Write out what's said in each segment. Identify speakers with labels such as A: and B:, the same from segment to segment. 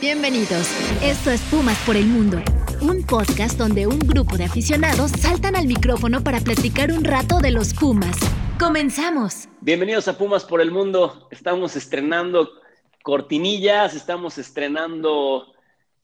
A: Bienvenidos. Esto es Pumas por el Mundo, un podcast donde un grupo de aficionados saltan al micrófono para platicar un rato de los Pumas. Comenzamos.
B: Bienvenidos a Pumas por el Mundo. Estamos estrenando cortinillas, estamos estrenando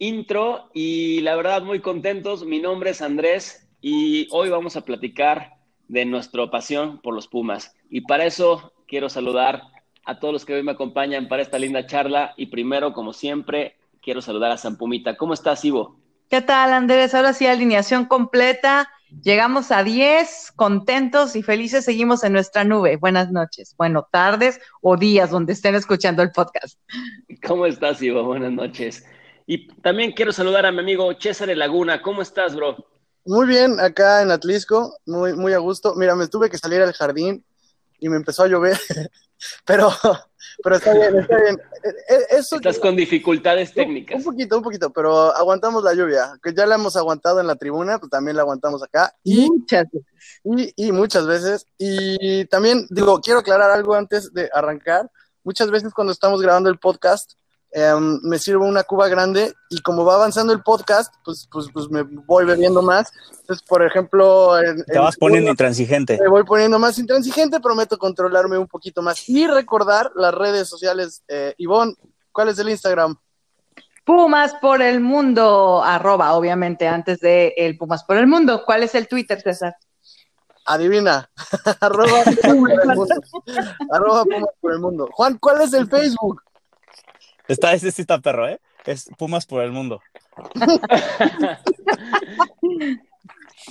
B: intro y la verdad muy contentos. Mi nombre es Andrés y hoy vamos a platicar de nuestra pasión por los Pumas. Y para eso quiero saludar a todos los que hoy me acompañan para esta linda charla y primero, como siempre, quiero saludar a San Pumita. ¿Cómo estás, Ivo?
C: ¿Qué tal, Andrés? Ahora sí, alineación completa. Llegamos a 10, contentos y felices. Seguimos en nuestra nube. Buenas noches, bueno, tardes o días donde estén escuchando el podcast.
B: ¿Cómo estás, Ivo? Buenas noches. Y también quiero saludar a mi amigo César Laguna. ¿Cómo estás, bro?
D: Muy bien, acá en Atlisco, muy, muy a gusto. Mira, me tuve que salir al jardín y me empezó a llover, pero, pero está bien, está bien. E,
B: e, eso Estás con dificultades técnicas.
D: Un, poquito, un poquito, pero aguantamos la lluvia, que ya la hemos aguantado en la tribuna, pues también la aguantamos acá.
C: Y, muchas
D: veces. Y, muchas veces. Y también, digo, quiero aclarar algo antes de arrancar. Muchas veces cuando estamos grabando el podcast, Em, me sirvo una cuba grande y como va avanzando el podcast, pues, pues, pues me voy bebiendo más. Entonces, por ejemplo...
E: Te vas poniendo intransigente.
D: Me voy poniendo más intransigente, prometo controlarme un poquito más y recordar las redes sociales. Eh, Ivonne, ¿cuál es el Instagram?
C: Pumas por el mundo, arroba, obviamente, antes de el Pumas por el mundo. ¿Cuál es el Twitter, César?
D: Adivina, arroba, arroba Pumas por el mundo. Juan, ¿cuál es el Facebook?
E: Está, ese sí perro, ¿eh? Es Pumas por el mundo.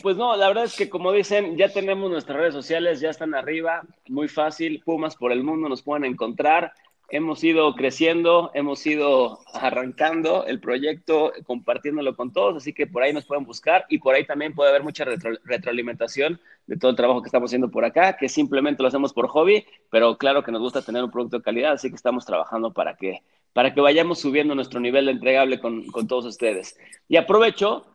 B: Pues no, la verdad es que como dicen, ya tenemos nuestras redes sociales, ya están arriba, muy fácil, Pumas por el mundo nos pueden encontrar. Hemos ido creciendo, hemos ido arrancando el proyecto, compartiéndolo con todos, así que por ahí nos pueden buscar y por ahí también puede haber mucha retroalimentación de todo el trabajo que estamos haciendo por acá, que simplemente lo hacemos por hobby, pero claro que nos gusta tener un producto de calidad, así que estamos trabajando para que para que vayamos subiendo nuestro nivel de entregable con, todos ustedes. Y aprovecho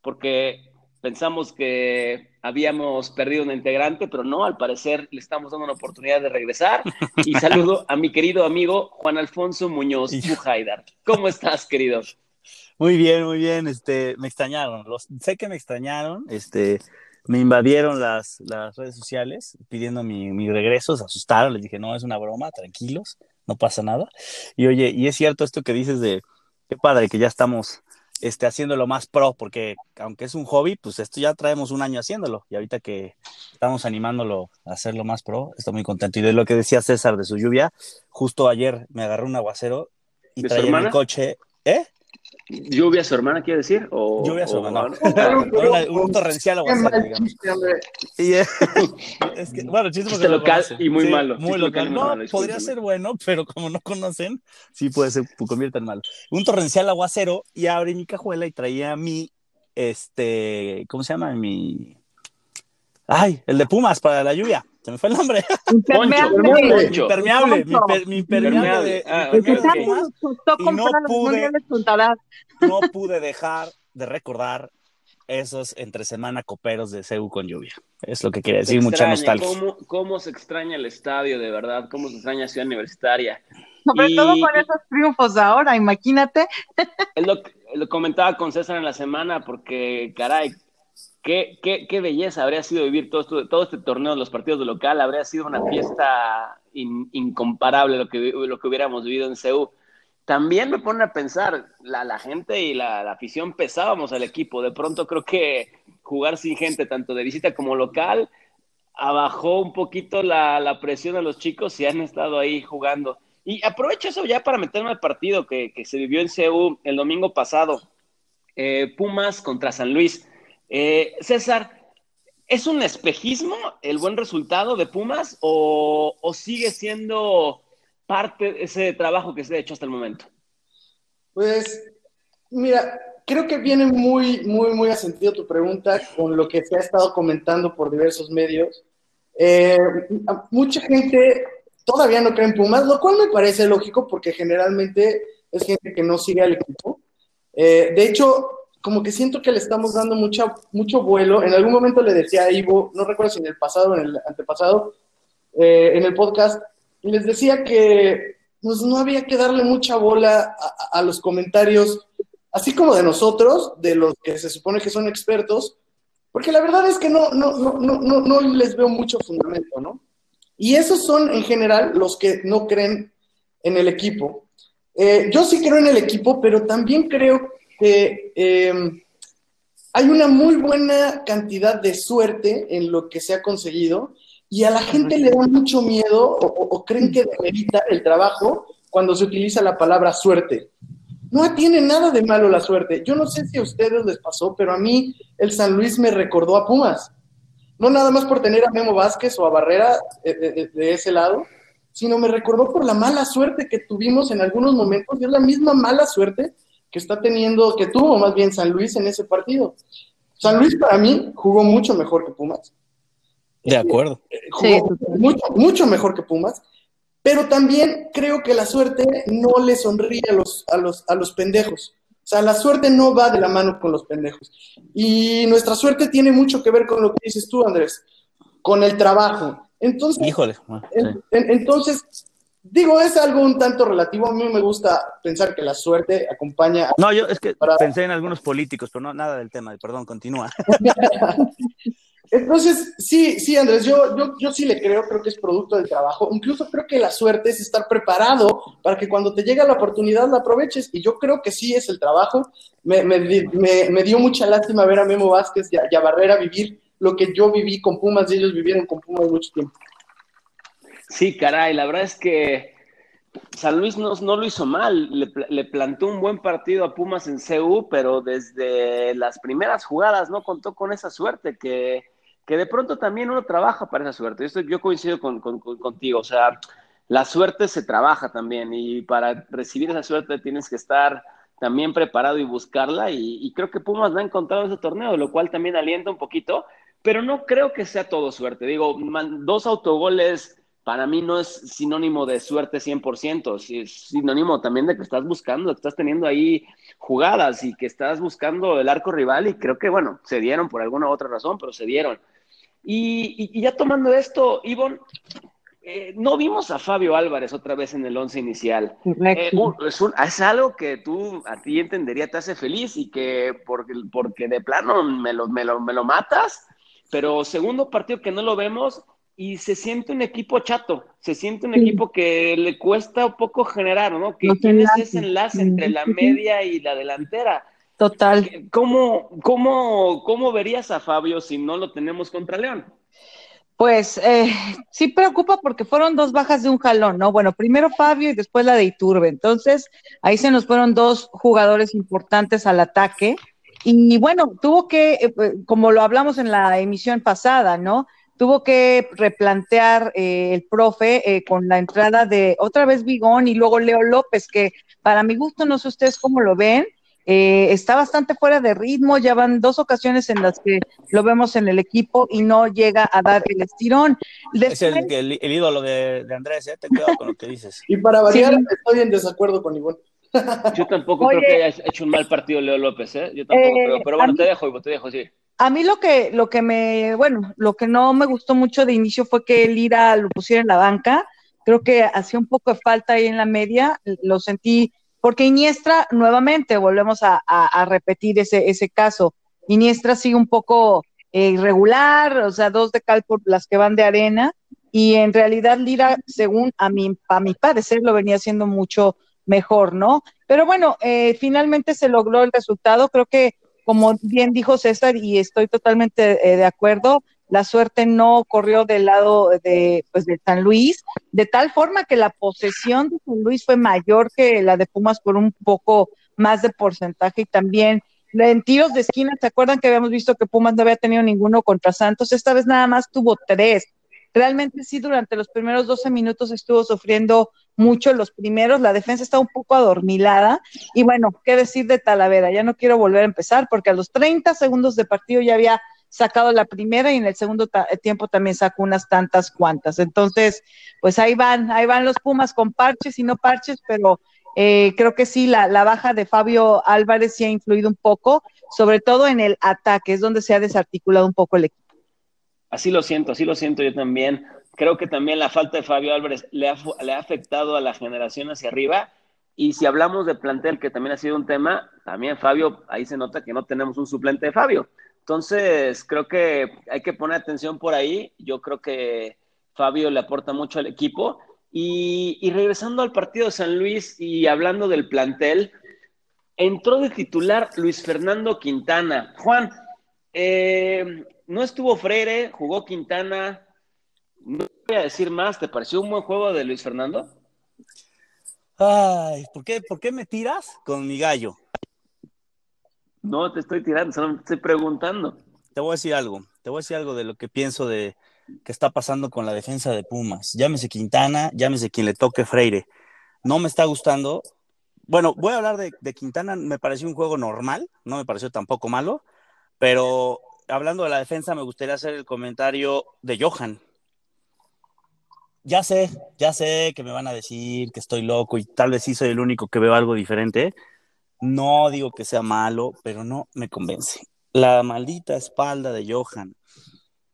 B: porque pensamos que habíamos perdido un integrante, pero no, al parecer le estamos dando una oportunidad de regresar. Y saludo a mi querido amigo Juan Alfonso Muñoz Bujaidar. ¿Cómo estás, querido?
E: Muy bien, muy bien. Este, me extrañaron. Los, sé que me extrañaron. Este, me invadieron las, las redes sociales pidiendo mi, mi regreso. Se asustaron. Les dije, no, es una broma, tranquilos no pasa nada. Y oye, y es cierto esto que dices de, qué padre que ya estamos este, haciéndolo más pro, porque aunque es un hobby, pues esto ya traemos un año haciéndolo. Y ahorita que estamos animándolo a hacerlo más pro, estoy muy contento. Y de lo que decía César de su lluvia, justo ayer me agarré un aguacero y traía el coche, ¿eh?
B: ¿Lluvia su hermana quiere decir? O,
E: lluvia su hermana. un torrencial aguacero, es que, bueno, chiste
B: porque local y muy malo.
E: Muy local. No, podría ser bueno, pero como no conocen, sí puede ser, convierte en malo. Un torrencial aguacero y abrí mi cajuela y traía mi, este, ¿cómo se llama? Mi, ay, el de Pumas para la lluvia se me fue el nombre.
C: Impermeable.
E: Impermeable. Mi, impermeable. Ah,
C: y no pude,
E: no pude dejar de recordar esos entre semana coperos de CEU con lluvia. Es lo que quiere decir, mucha nostalgia.
B: ¿cómo, ¿Cómo se extraña el estadio, de verdad? ¿Cómo se extraña Ciudad Universitaria?
C: Sobre todo con esos triunfos ahora, imagínate.
B: lo, lo comentaba con César en la semana, porque, caray, Qué, qué, belleza habría sido vivir todo, esto, todo este torneo los partidos de local, habría sido una fiesta incomparable lo que, lo que hubiéramos vivido en CEU. También me pone a pensar, la, la gente y la, afición pesábamos al equipo, de pronto creo que jugar sin gente, tanto de visita como local, abajó un poquito la, la presión a los chicos y han estado ahí jugando. Y aprovecho eso ya para meterme al partido que, que se vivió en CEU el domingo pasado. Eh, Pumas contra San Luis. Eh, César, ¿es un espejismo el buen resultado de Pumas o, sigue siendo parte de ese trabajo que se ha hecho hasta el momento?
D: Pues, mira, creo que viene muy, muy, muy a sentido tu pregunta con lo que se ha estado comentando por diversos medios. Eh, mucha gente todavía no cree en Pumas, lo cual me parece lógico porque generalmente es gente que no sigue al equipo. Eh, de hecho, como que siento que le estamos dando mucha, mucho vuelo. En algún momento le decía a Ivo, no recuerdo si en el pasado o en el antepasado, eh, en el podcast, les decía que pues no había que darle mucha bola a, los comentarios, así como de nosotros, de los que se supone que son expertos, porque la verdad es que no, no, no, no, no les veo mucho fundamento, ¿no? Y esos son en general los que no creen en el equipo. Eh, yo sí creo en el equipo, pero también creo que eh, hay una muy buena cantidad de suerte en lo que se ha conseguido y a la gente le da mucho miedo o, creen que demerita el trabajo cuando se utiliza la palabra suerte. No tiene nada de malo la suerte. Yo no sé si a ustedes les pasó, pero a mí el San Luis me recordó a Pumas. No nada más por tener a Memo Vázquez o a Barrera de, de ese lado, sino me recordó por la mala suerte que tuvimos en algunos momentos. Y es la misma mala suerte que está teniendo, que tuvo más bien San Luis en ese partido. San Luis para mí jugó mucho mejor que Pumas.
E: De acuerdo.
D: Jugó mucho, mucho mejor que Pumas, pero también creo que la suerte no le sonríe a los, a los, a los pendejos. O sea, la suerte no va de la mano con los pendejos. Y nuestra suerte tiene mucho que ver con lo que dices tú, Andrés, con el trabajo. Entonces,
E: Híjole.
D: entonces, digo, es algo un tanto relativo. A mí me gusta pensar que la suerte acompaña.
E: No, yo es que pensé en algunos políticos, pero no nada del tema. Perdón, continúa.
D: Entonces, sí, sí, Andrés, yo, yo, yo sí le creo, creo que es producto del trabajo. Incluso creo que la suerte es estar preparado para que cuando te llegue la oportunidad la aproveches. Y yo creo que sí es el trabajo. Me, me, me, dio mucha lástima ver a Memo Vázquez y a, Barrera vivir lo que yo viví con Pumas y ellos vivieron con Pumas mucho tiempo.
B: Sí, caray, la verdad es que San Luis no, no lo hizo mal, le, le, plantó un buen partido a Pumas en CU, pero desde las primeras jugadas no contó con esa suerte que que de pronto también uno trabaja para esa suerte. Esto, yo coincido con, contigo, o sea, la suerte se trabaja también y para recibir esa suerte tienes que estar también preparado y buscarla y, creo que Pumas va a encontrado ese torneo, lo cual también alienta un poquito, pero no creo que sea todo suerte. Digo, dos autogoles para mí no es sinónimo de suerte 100%, es sinónimo también de que estás buscando, estás teniendo ahí jugadas y que estás buscando el arco rival y creo que, bueno, se dieron por alguna otra razón, pero se dieron. Y, ya tomando esto, Ivonne, eh, no vimos a Fabio Álvarez otra vez en el once inicial. Eh, es, algo que tú a ti entendería, te hace feliz y que porque, porque de plano me lo, me, lo, me lo matas, pero segundo partido que no lo vemos y se siente un equipo chato, se siente un equipo que le cuesta un poco generar, ¿no? Que tiene ese enlace entre la media y la delantera.
C: Total.
B: ¿Cómo, cómo, cómo verías a Fabio si no lo tenemos contra León?
C: Pues eh, sí preocupa porque fueron dos bajas de un jalón, ¿no? Bueno, primero Fabio y después la de Iturbe. Entonces, ahí se nos fueron dos jugadores importantes al ataque. Y bueno, tuvo que, eh, eh, como lo hablamos en la emisión pasada, ¿no? Tuvo que replantear el profe con la entrada de otra vez Vigón y luego Leo López, que para mi gusto, no sé ustedes cómo lo ven, eh, está bastante fuera de ritmo, ya van dos ocasiones en las que lo vemos en el equipo y no llega a dar el estirón.
E: es el, ídolo de, Andrés, ¿eh? ten cuidado con lo que dices.
D: Y para variar, estoy en desacuerdo con Ivonne.
B: Yo tampoco creo que haya hecho un mal partido Leo López, ¿eh? Yo tampoco eh, creo, pero bueno, te dejo, te dejo, sí.
C: A mí lo que, lo que me, bueno, lo que no me gustó mucho de inicio fue que Lira lo pusiera en la banca. Creo que hacía un poco de falta ahí en la media. Lo sentí porque Iniestra, nuevamente, volvemos a, repetir ese, ese caso. Iniestra sigue un poco eh, irregular, o sea, dos de cal por las que van de arena, y en realidad Lira, según a mi, a mi parecer, lo venía haciendo mucho mejor, ¿no? Pero bueno, eh, finalmente se logró el resultado. Creo que, como bien dijo César, y estoy totalmente eh, de acuerdo, la suerte no corrió del lado de, pues, de San Luis, de tal forma que la posesión de San Luis fue mayor que la de Pumas por un poco más de porcentaje y también en tiros de esquina, ¿se acuerdan que habíamos visto que Pumas no había tenido ninguno contra Santos? Esta vez nada más tuvo tres. Realmente sí, durante los primeros 12 minutos estuvo sufriendo mucho los primeros, la defensa está un poco adormilada y bueno, qué decir de Talavera, ya no quiero volver a empezar porque a los 30 segundos de partido ya había sacado la primera y en el segundo tiempo también sacó unas tantas cuantas. Entonces, pues ahí van, ahí van los Pumas con parches y no parches, pero eh, creo que sí, la, la, baja de Fabio Álvarez sí ha influido un poco, sobre todo en el ataque, es donde se ha desarticulado un poco el equipo.
B: Así lo siento, así lo siento yo también. Creo que también la falta de Fabio Álvarez le ha, le ha afectado a la generación hacia arriba. Y si hablamos de plantel, que también ha sido un tema, también Fabio, ahí se nota que no tenemos un suplente de Fabio. Entonces, creo que hay que poner atención por ahí. Yo creo que Fabio le aporta mucho al equipo. Y, y regresando al partido de San Luis y hablando del plantel, entró de titular Luis Fernando Quintana. Juan, eh, no estuvo Freire, jugó Quintana. No voy a decir más, ¿te pareció un buen juego de Luis Fernando?
E: Ay, ¿por qué, ¿por qué me tiras con mi gallo?
B: No te estoy tirando, solo te estoy preguntando.
E: Te voy a decir algo, te voy a decir algo de lo que pienso de que está pasando con la defensa de Pumas. Llámese Quintana, llámese quien le toque Freire. No me está gustando bueno, voy a hablar de, Quintana, me pareció un juego normal, no me pareció tampoco malo, pero hablando de la defensa, me gustaría hacer el comentario de Johan. Ya sé, ya sé que me van a decir que estoy loco y tal vez sí soy el único que veo algo diferente. No digo que sea malo, pero no me convence. La maldita espalda de Johan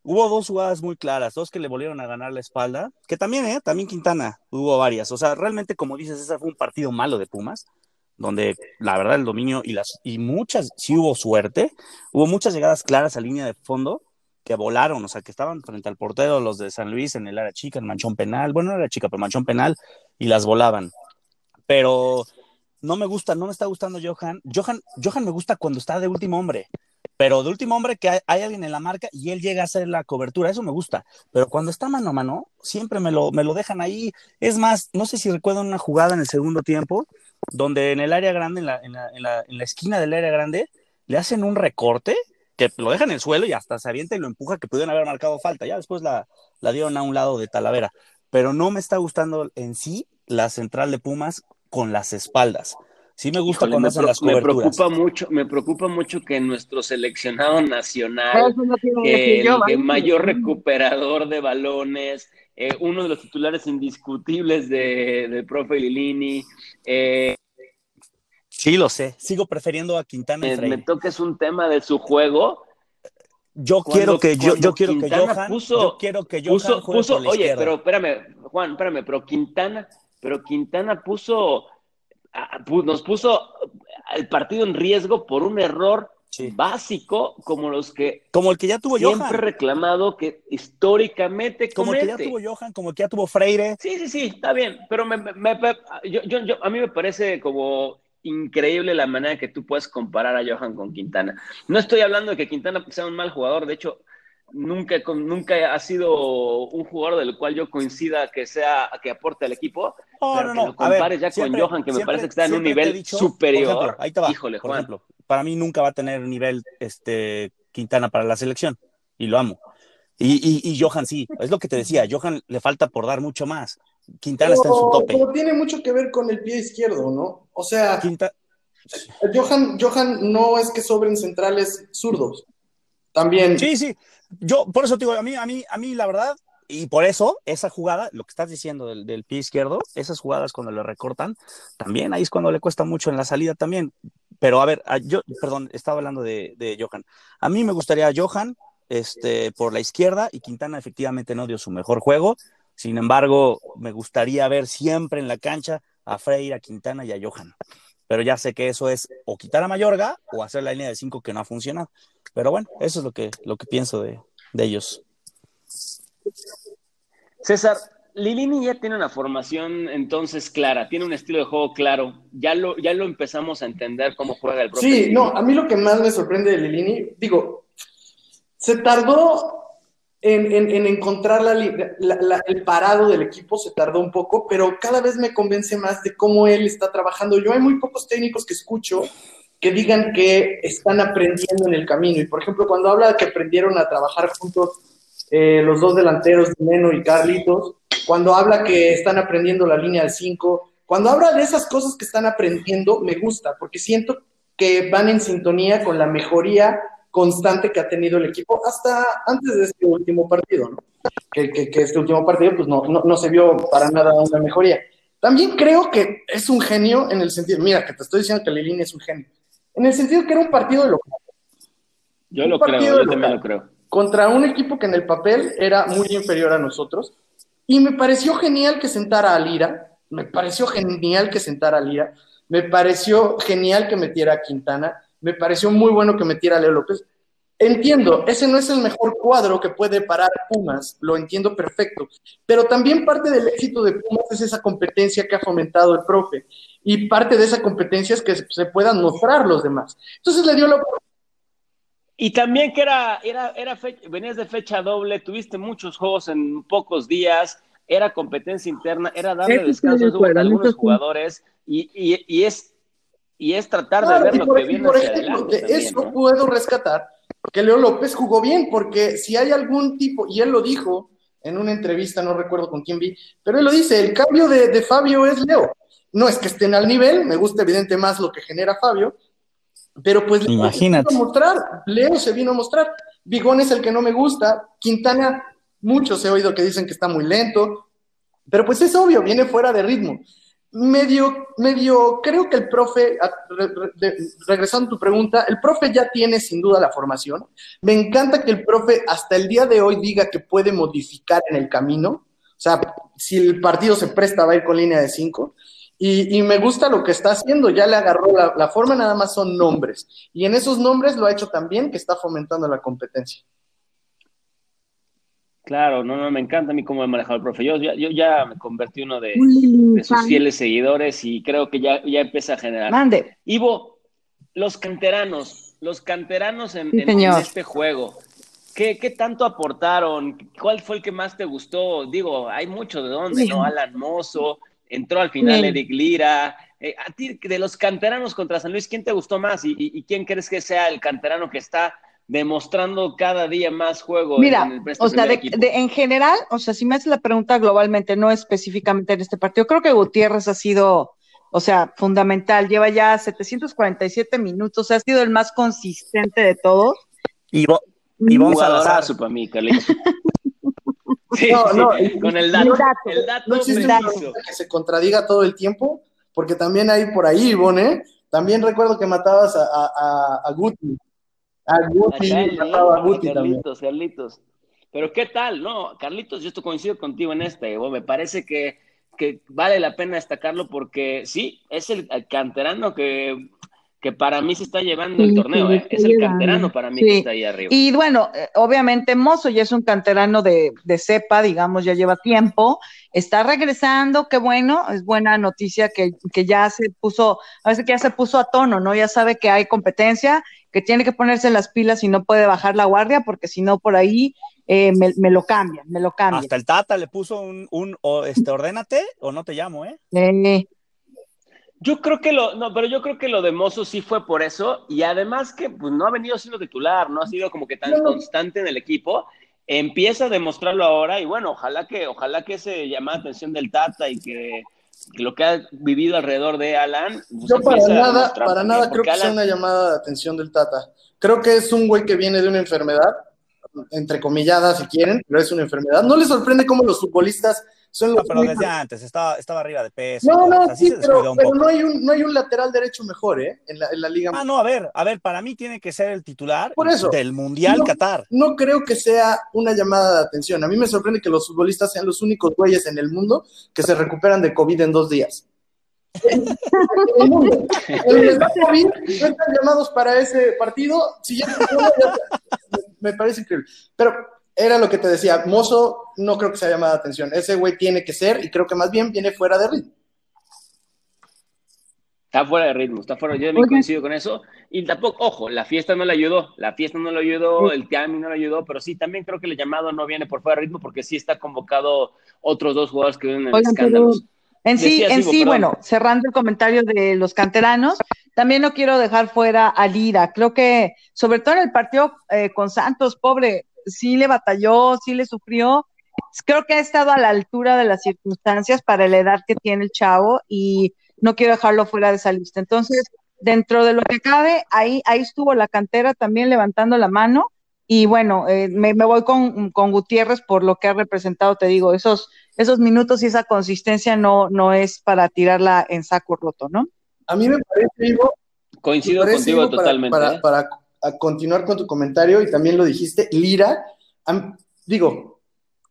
E: Hubo dos jugadas muy claras, dos que le volvieron a ganar la espalda, que también, ¿eh? También Quintana, hubo varias. O sea, realmente, como dices, ese fue un partido malo de Pumas, donde la verdad el dominio y las y muchas, sí hubo suerte, hubo muchas llegadas claras a línea de fondo que volaron, o sea, que estaban frente al portero los de San Luis en el área chica, en manchón penal, bueno, no era chica, pero manchón penal, y las volaban. Pero no me gusta, no me está gustando Johan. Johan, Johan me gusta cuando está de último hombre pero de último hombre que hay, alguien en la marca y él llega a hacer la cobertura, eso me gusta, pero cuando está mano a mano, siempre me lo, me lo dejan ahí. Es más, no sé si recuerdan una jugada en el segundo tiempo, donde en el área grande, en la, en la, en la, en la esquina del área grande, le hacen un recorte que lo dejan en el suelo y hasta se avienta y lo empuja, que pudieron haber marcado falta. Ya después la, la dieron a un lado de Talavera. Pero no me está gustando en sí la central de Pumas con las espaldas. Sí me gusta cuando hacen las coberturas.
B: Me preocupa mucho, me preocupa mucho que nuestro seleccionado nacional, el, mayor recuperador de balones, eh, uno de los titulares indiscutibles de, del profe Lilini. Eh,
E: sí, lo sé. Sigo prefiriendo a Quintana.
B: Y me, toca es un tema de su juego.
E: Yo quiero que yo, yo quiero que Johan, puso, yo quiero que Johan
B: puso, oye, pero espérame, Juan, espérame, pero Quintana, pero Quintana puso nos puso el partido en riesgo por un error básico como los que
E: como el que ya tuvo
B: siempre Johan. reclamado que históricamente
E: como el que ya tuvo Johan como el que ya tuvo Freire
B: sí sí sí está bien pero me, yo, yo, a mí me parece como increíble la manera que tú puedes comparar a Johan con Quintana no estoy hablando de que Quintana sea un mal jugador de hecho nunca, nunca ha sido un jugador del cual yo coincida que sea que aporte al equipo.
E: Oh, pero no, no.
B: lo compares ya con Johan, que me parece que está en un nivel superior.
E: ahí te va. Híjole, por ejemplo, para mí nunca va a tener nivel este Quintana para la selección y lo amo. Y, y, Johan sí, es lo que te decía, Johan le falta por dar mucho más. Quintana está en su tope.
D: Pero tiene mucho que ver con el pie izquierdo, ¿no? O sea, Johan, Johan no es que sobren centrales zurdos. También.
E: Sí, sí. Yo, por eso te digo, a mí, a mí, a mí, la verdad, y por eso, esa jugada, lo que estás diciendo del, pie izquierdo, esas jugadas cuando le recortan, también ahí es cuando le cuesta mucho en la salida también. Pero a ver, yo, perdón, estaba hablando de, Johan. A mí me gustaría Johan este, por la izquierda y Quintana efectivamente no dio su mejor juego. Sin embargo, me gustaría ver siempre en la cancha a Freire, a Quintana y a Johan. Pero ya sé que eso es o quitar a Mayorga o hacer la línea de cinco que no ha funcionado. Pero bueno, eso es lo que, lo que pienso de, ellos.
B: César, Lilini ya tiene una formación entonces clara, tiene un estilo de juego claro. Ya lo, ya lo empezamos a entender cómo juega el
D: profe. Sí, no, a mí lo que más me sorprende de Lilini, digo, se tardó en, encontrar el parado del equipo, se tardó un poco, pero cada vez me convence más de cómo él está trabajando. Yo hay muy pocos técnicos que escucho que digan que están aprendiendo en el camino. Y por ejemplo, cuando habla de que aprendieron a trabajar juntos eh, los dos delanteros, Neno y Carlitos, cuando habla que están aprendiendo la línea del 5, cuando habla de esas cosas que están aprendiendo, me gusta, porque siento que van en sintonía con la mejoría constante que ha tenido el equipo hasta antes de este último partido, ¿no? Que, que, este último partido pues no, no, no, se vio para nada una mejoría. También creo que es un genio en el sentido, mira, que te estoy diciendo que Lilini es un genio en el sentido que era un partido de local.
B: Yo lo creo, yo también lo creo.
D: Contra un equipo que en el papel era muy inferior a nosotros. Y me pareció genial que sentara a Lira, me pareció genial que sentara a Lira, me pareció genial que metiera a Quintana, me pareció muy bueno que metiera a Leo López. Entiendo, ese no es el mejor cuadro que puede parar Pumas, lo entiendo perfecto, pero también parte del éxito de Pumas es esa competencia que ha fomentado el profe y parte de esa competencia es que se puedan mostrar los demás. Entonces le dio la
B: y también que era, era, era venías de fecha doble, tuviste muchos juegos en pocos días, era competencia interna, era darle descanso a algunos jugadores y, y, y, es, y es tratar de ver lo que viene
D: por ejemplo, de eso puedo rescatar que Leo López jugó bien, porque si hay algún tipo, y él lo dijo en una entrevista, no recuerdo con quién vi, pero él lo dice, el cambio de, de Fabio es Leo. No es que estén al nivel, me gusta evidente más lo que genera Fabio, pero pues
E: Imagínate.
D: Se vino a mostrar, Leo se vino a mostrar. Bigón es el que no me gusta, Quintana, muchos he oído que dicen que está muy lento, pero pues es obvio, viene fuera de ritmo. Medio, medio, creo que el profe, regresando a tu pregunta, el profe ya tiene sin duda la formación. Me encanta que el profe hasta el día de hoy diga que puede modificar en el camino. O sea, si el partido se presta, va a ir con línea de cinco. Y, me gusta lo que está haciendo, ya le agarró la, forma, nada más son nombres. Y en esos nombres lo ha hecho también, que está fomentando la competencia.
B: Claro, no, no, me encanta a mí cómo he manejado el profe. Yo, yo ya me convertí uno de, sus fieles seguidores y creo que ya, ya empieza a generar.
C: Mande.
B: Ivo, los canteranos, los canteranos en, este juego, ¿qué, ¿qué, tanto aportaron? ¿Cuál fue el que más te gustó? Digo, hay mucho de dónde, ¿no? Alan Mozo, entró al final Eric Lira. Eh, a ti, de los canteranos contra San Luis, ¿quién te gustó más? ¿Y, quién crees que sea el canterano que está demostrando cada día más juego?
C: Mira, en el o sea, en general, o sea, si me haces la pregunta globalmente, no específicamente en este partido, creo que Gutiérrez ha sido, o sea, fundamental. Lleva ya 747 minutos, ha sido el más consistente de todos.
E: Y, y vamos
B: a para mí, no, no, con el dato. El dato,
D: no existe que se contradiga todo el tiempo, porque también hay por ahí, Ivonne, También recuerdo que matabas a, a, a Guti. A Guti, mataba a Guti
B: Carlitos, Carlitos. Pero qué tal, ¿no? Carlitos, yo estoy coincido contigo en este, me parece que, que vale la pena destacarlo porque sí, es el canterano que que para mí se está llevando el torneo, ¿eh? es el canterano para mí que está ahí arriba.
C: Y bueno, eh, obviamente Mozo ya es un canterano de, de, cepa, digamos, ya lleva tiempo, está regresando, qué bueno, es buena noticia que, que, ya se puso, a veces que ya se puso a tono, ¿no? Ya sabe que hay competencia, que tiene que ponerse las pilas y no puede bajar la guardia, porque si no, por ahí eh, me, me, lo cambian, me lo cambian.
E: Hasta el Tata le puso un, un o, este, ordénate o no te llamo, ¿eh?
C: eh
B: yo creo que lo, no, pero yo creo que lo de Mozo sí fue por eso, y además que pues, no ha venido siendo titular, no ha sido como que tan constante en el equipo, empieza a demostrarlo ahora, y bueno, ojalá que, ojalá que se llame la atención del Tata y que, lo que ha vivido alrededor de Alan.
D: Pues, yo para nada, para nada creo que sea una llamada de atención del Tata. Creo que es un güey que viene de una enfermedad, entre comilladas si quieren, pero es una enfermedad. No le sorprende cómo los futbolistas no,
E: pero desde antes, estaba, estaba arriba de peso.
D: No, no, sí, pero, no, hay un, no hay un lateral derecho mejor, ¿eh? En la, en la liga.
E: Ah, no, a ver, a ver, para mí tiene que ser el titular del Mundial Qatar.
D: No creo que sea una llamada de atención. A mí me sorprende que los futbolistas sean los únicos güeyes en el mundo que se recuperan de COVID en dos días. en el mundo. COVID no están llamados para ese partido. Si ya, me parece increíble. Pero era lo que te decía, Mozo no creo que se haya llamado la atención. Ese güey tiene que ser, y creo que más bien viene fuera de ritmo.
B: Está fuera de ritmo, está fuera. Yo me coincido con eso. Y tampoco, ojo, la fiesta no le ayudó, la fiesta no le ayudó, el timing no le ayudó, pero sí, también creo que el llamado no viene por fuera de ritmo porque sí está convocado otros dos jugadores que vienen en escándalos.
C: En sí, en sí, bueno, cerrando el comentario de los canteranos, también no quiero dejar fuera a Lira. Creo que, sobre todo en el partido eh, con Santos, pobre, sí le batalló, sí le sufrió. Creo que ha estado a la altura de las circunstancias para la edad que tiene el chavo y no quiero dejarlo fuera de esa lista. Entonces, dentro de lo que cabe, ahí, ahí estuvo la cantera también levantando la mano. Y bueno, eh, me, voy con, con, Gutiérrez por lo que ha representado, te digo, esos, esos minutos y esa consistencia no, no es para tirarla en saco roto, ¿no?
D: A mí me parece, Ivo,
B: Coincido contigo totalmente.
D: ¿eh? para, a continuar con tu comentario, y también lo dijiste, Lira, digo,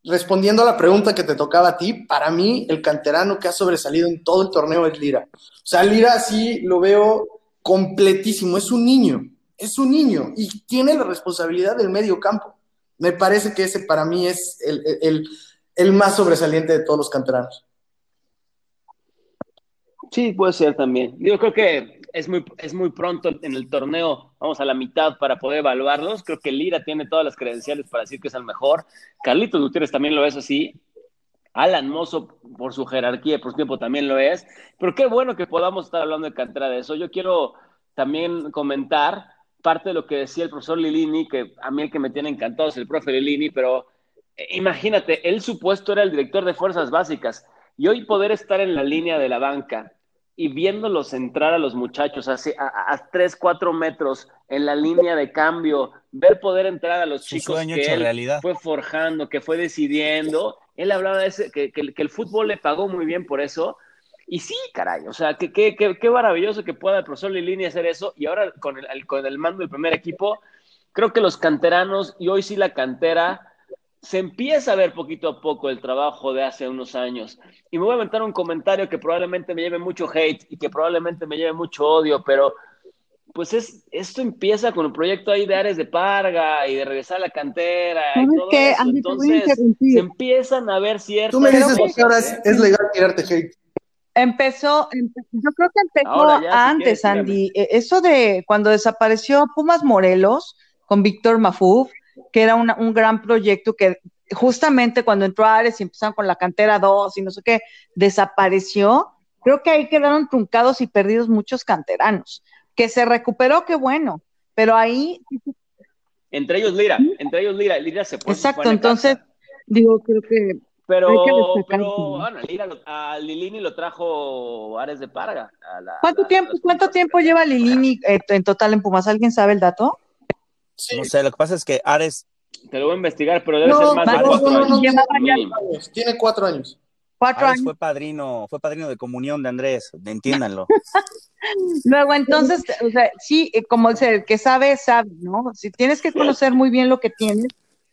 D: respondiendo a la pregunta que te tocaba a ti, para mí el canterano que ha sobresalido en todo el torneo es Lira. O sea, Lira sí lo veo completísimo, es un niño, es un niño y tiene la responsabilidad del medio campo. Me parece que ese para mí es el, más sobresaliente de todos los canteranos.
B: Sí, puede ser también. Yo creo que es muy, es muy pronto en el torneo, vamos a la mitad para poder evaluarlos. Creo que Lira tiene todas las credenciales para decir que es el mejor. Carlitos Gutiérrez también lo es así. Alan Mozo, por su jerarquía y por su tiempo, también lo es. Pero qué bueno que podamos estar hablando de cantera de eso. Yo quiero también comentar parte de lo que decía el profesor Lilini, que a mí el que me tiene encantado es el profe Lilini, pero eh, imagínate, él supuesto era el director de fuerzas básicas y hoy poder estar en la línea de la banca y viéndolos entrar a los muchachos a, a, 3, 4 metros en la línea de cambio, ver poder entrar a los chicos que él fue forjando, que fue decidiendo, él hablaba de ese, que, que, el fútbol le pagó muy bien por eso, y sí, caray, o sea, qué que, qué maravilloso que pueda el profesor Lilini hacer eso, y ahora con el, con el mando del primer equipo, creo que los canteranos, y hoy sí la cantera, se empieza a ver poquito a poco el trabajo de hace unos años. Y me voy a aventar un comentario que probablemente me lleve mucho hate y que probablemente me lleve mucho odio, pero pues es, esto empieza con el proyecto ahí de Ares de Parga y de regresar a la cantera y todo eso. Entonces se empiezan a ver ciertas
D: Tú me dices que ahora es, ¿eh? legal tirarte hate.
C: Empezó, yo creo que empezó antes, Andy. E, eso de cuando desapareció Pumas Morelos con Víctor Mafuf, que era un gran proyecto que justamente cuando entró Ares y empezaron con la cantera 2 y no sé qué, desapareció. Creo que ahí quedaron truncados y perdidos muchos canteranos. Que se recuperó, qué bueno, pero ahí...
B: Entre ellos Lira, entre ellos Lira, Lira se
C: puede Exacto, entonces, digo, creo que...
B: Pero, pero bueno, Lira a Lilini lo trajo Ares de Parga.
C: ¿Cuánto tiempo, ¿cuánto tiempo lleva Lilini eh, en total en Pumas? ¿Alguien sabe el dato?
E: No sé, lo que pasa es que Ares.
B: Te lo voy a investigar, pero debe ser más de cuatro
D: años. Tiene cuatro años.
C: Cuatro
E: Ares fue padrino, fue padrino de comunión de Andrés, entiéndanlo.
C: Luego, entonces, o sea, sí, eh, como el que sabe, sabe, ¿no? Si tienes que conocer muy bien lo que tienes,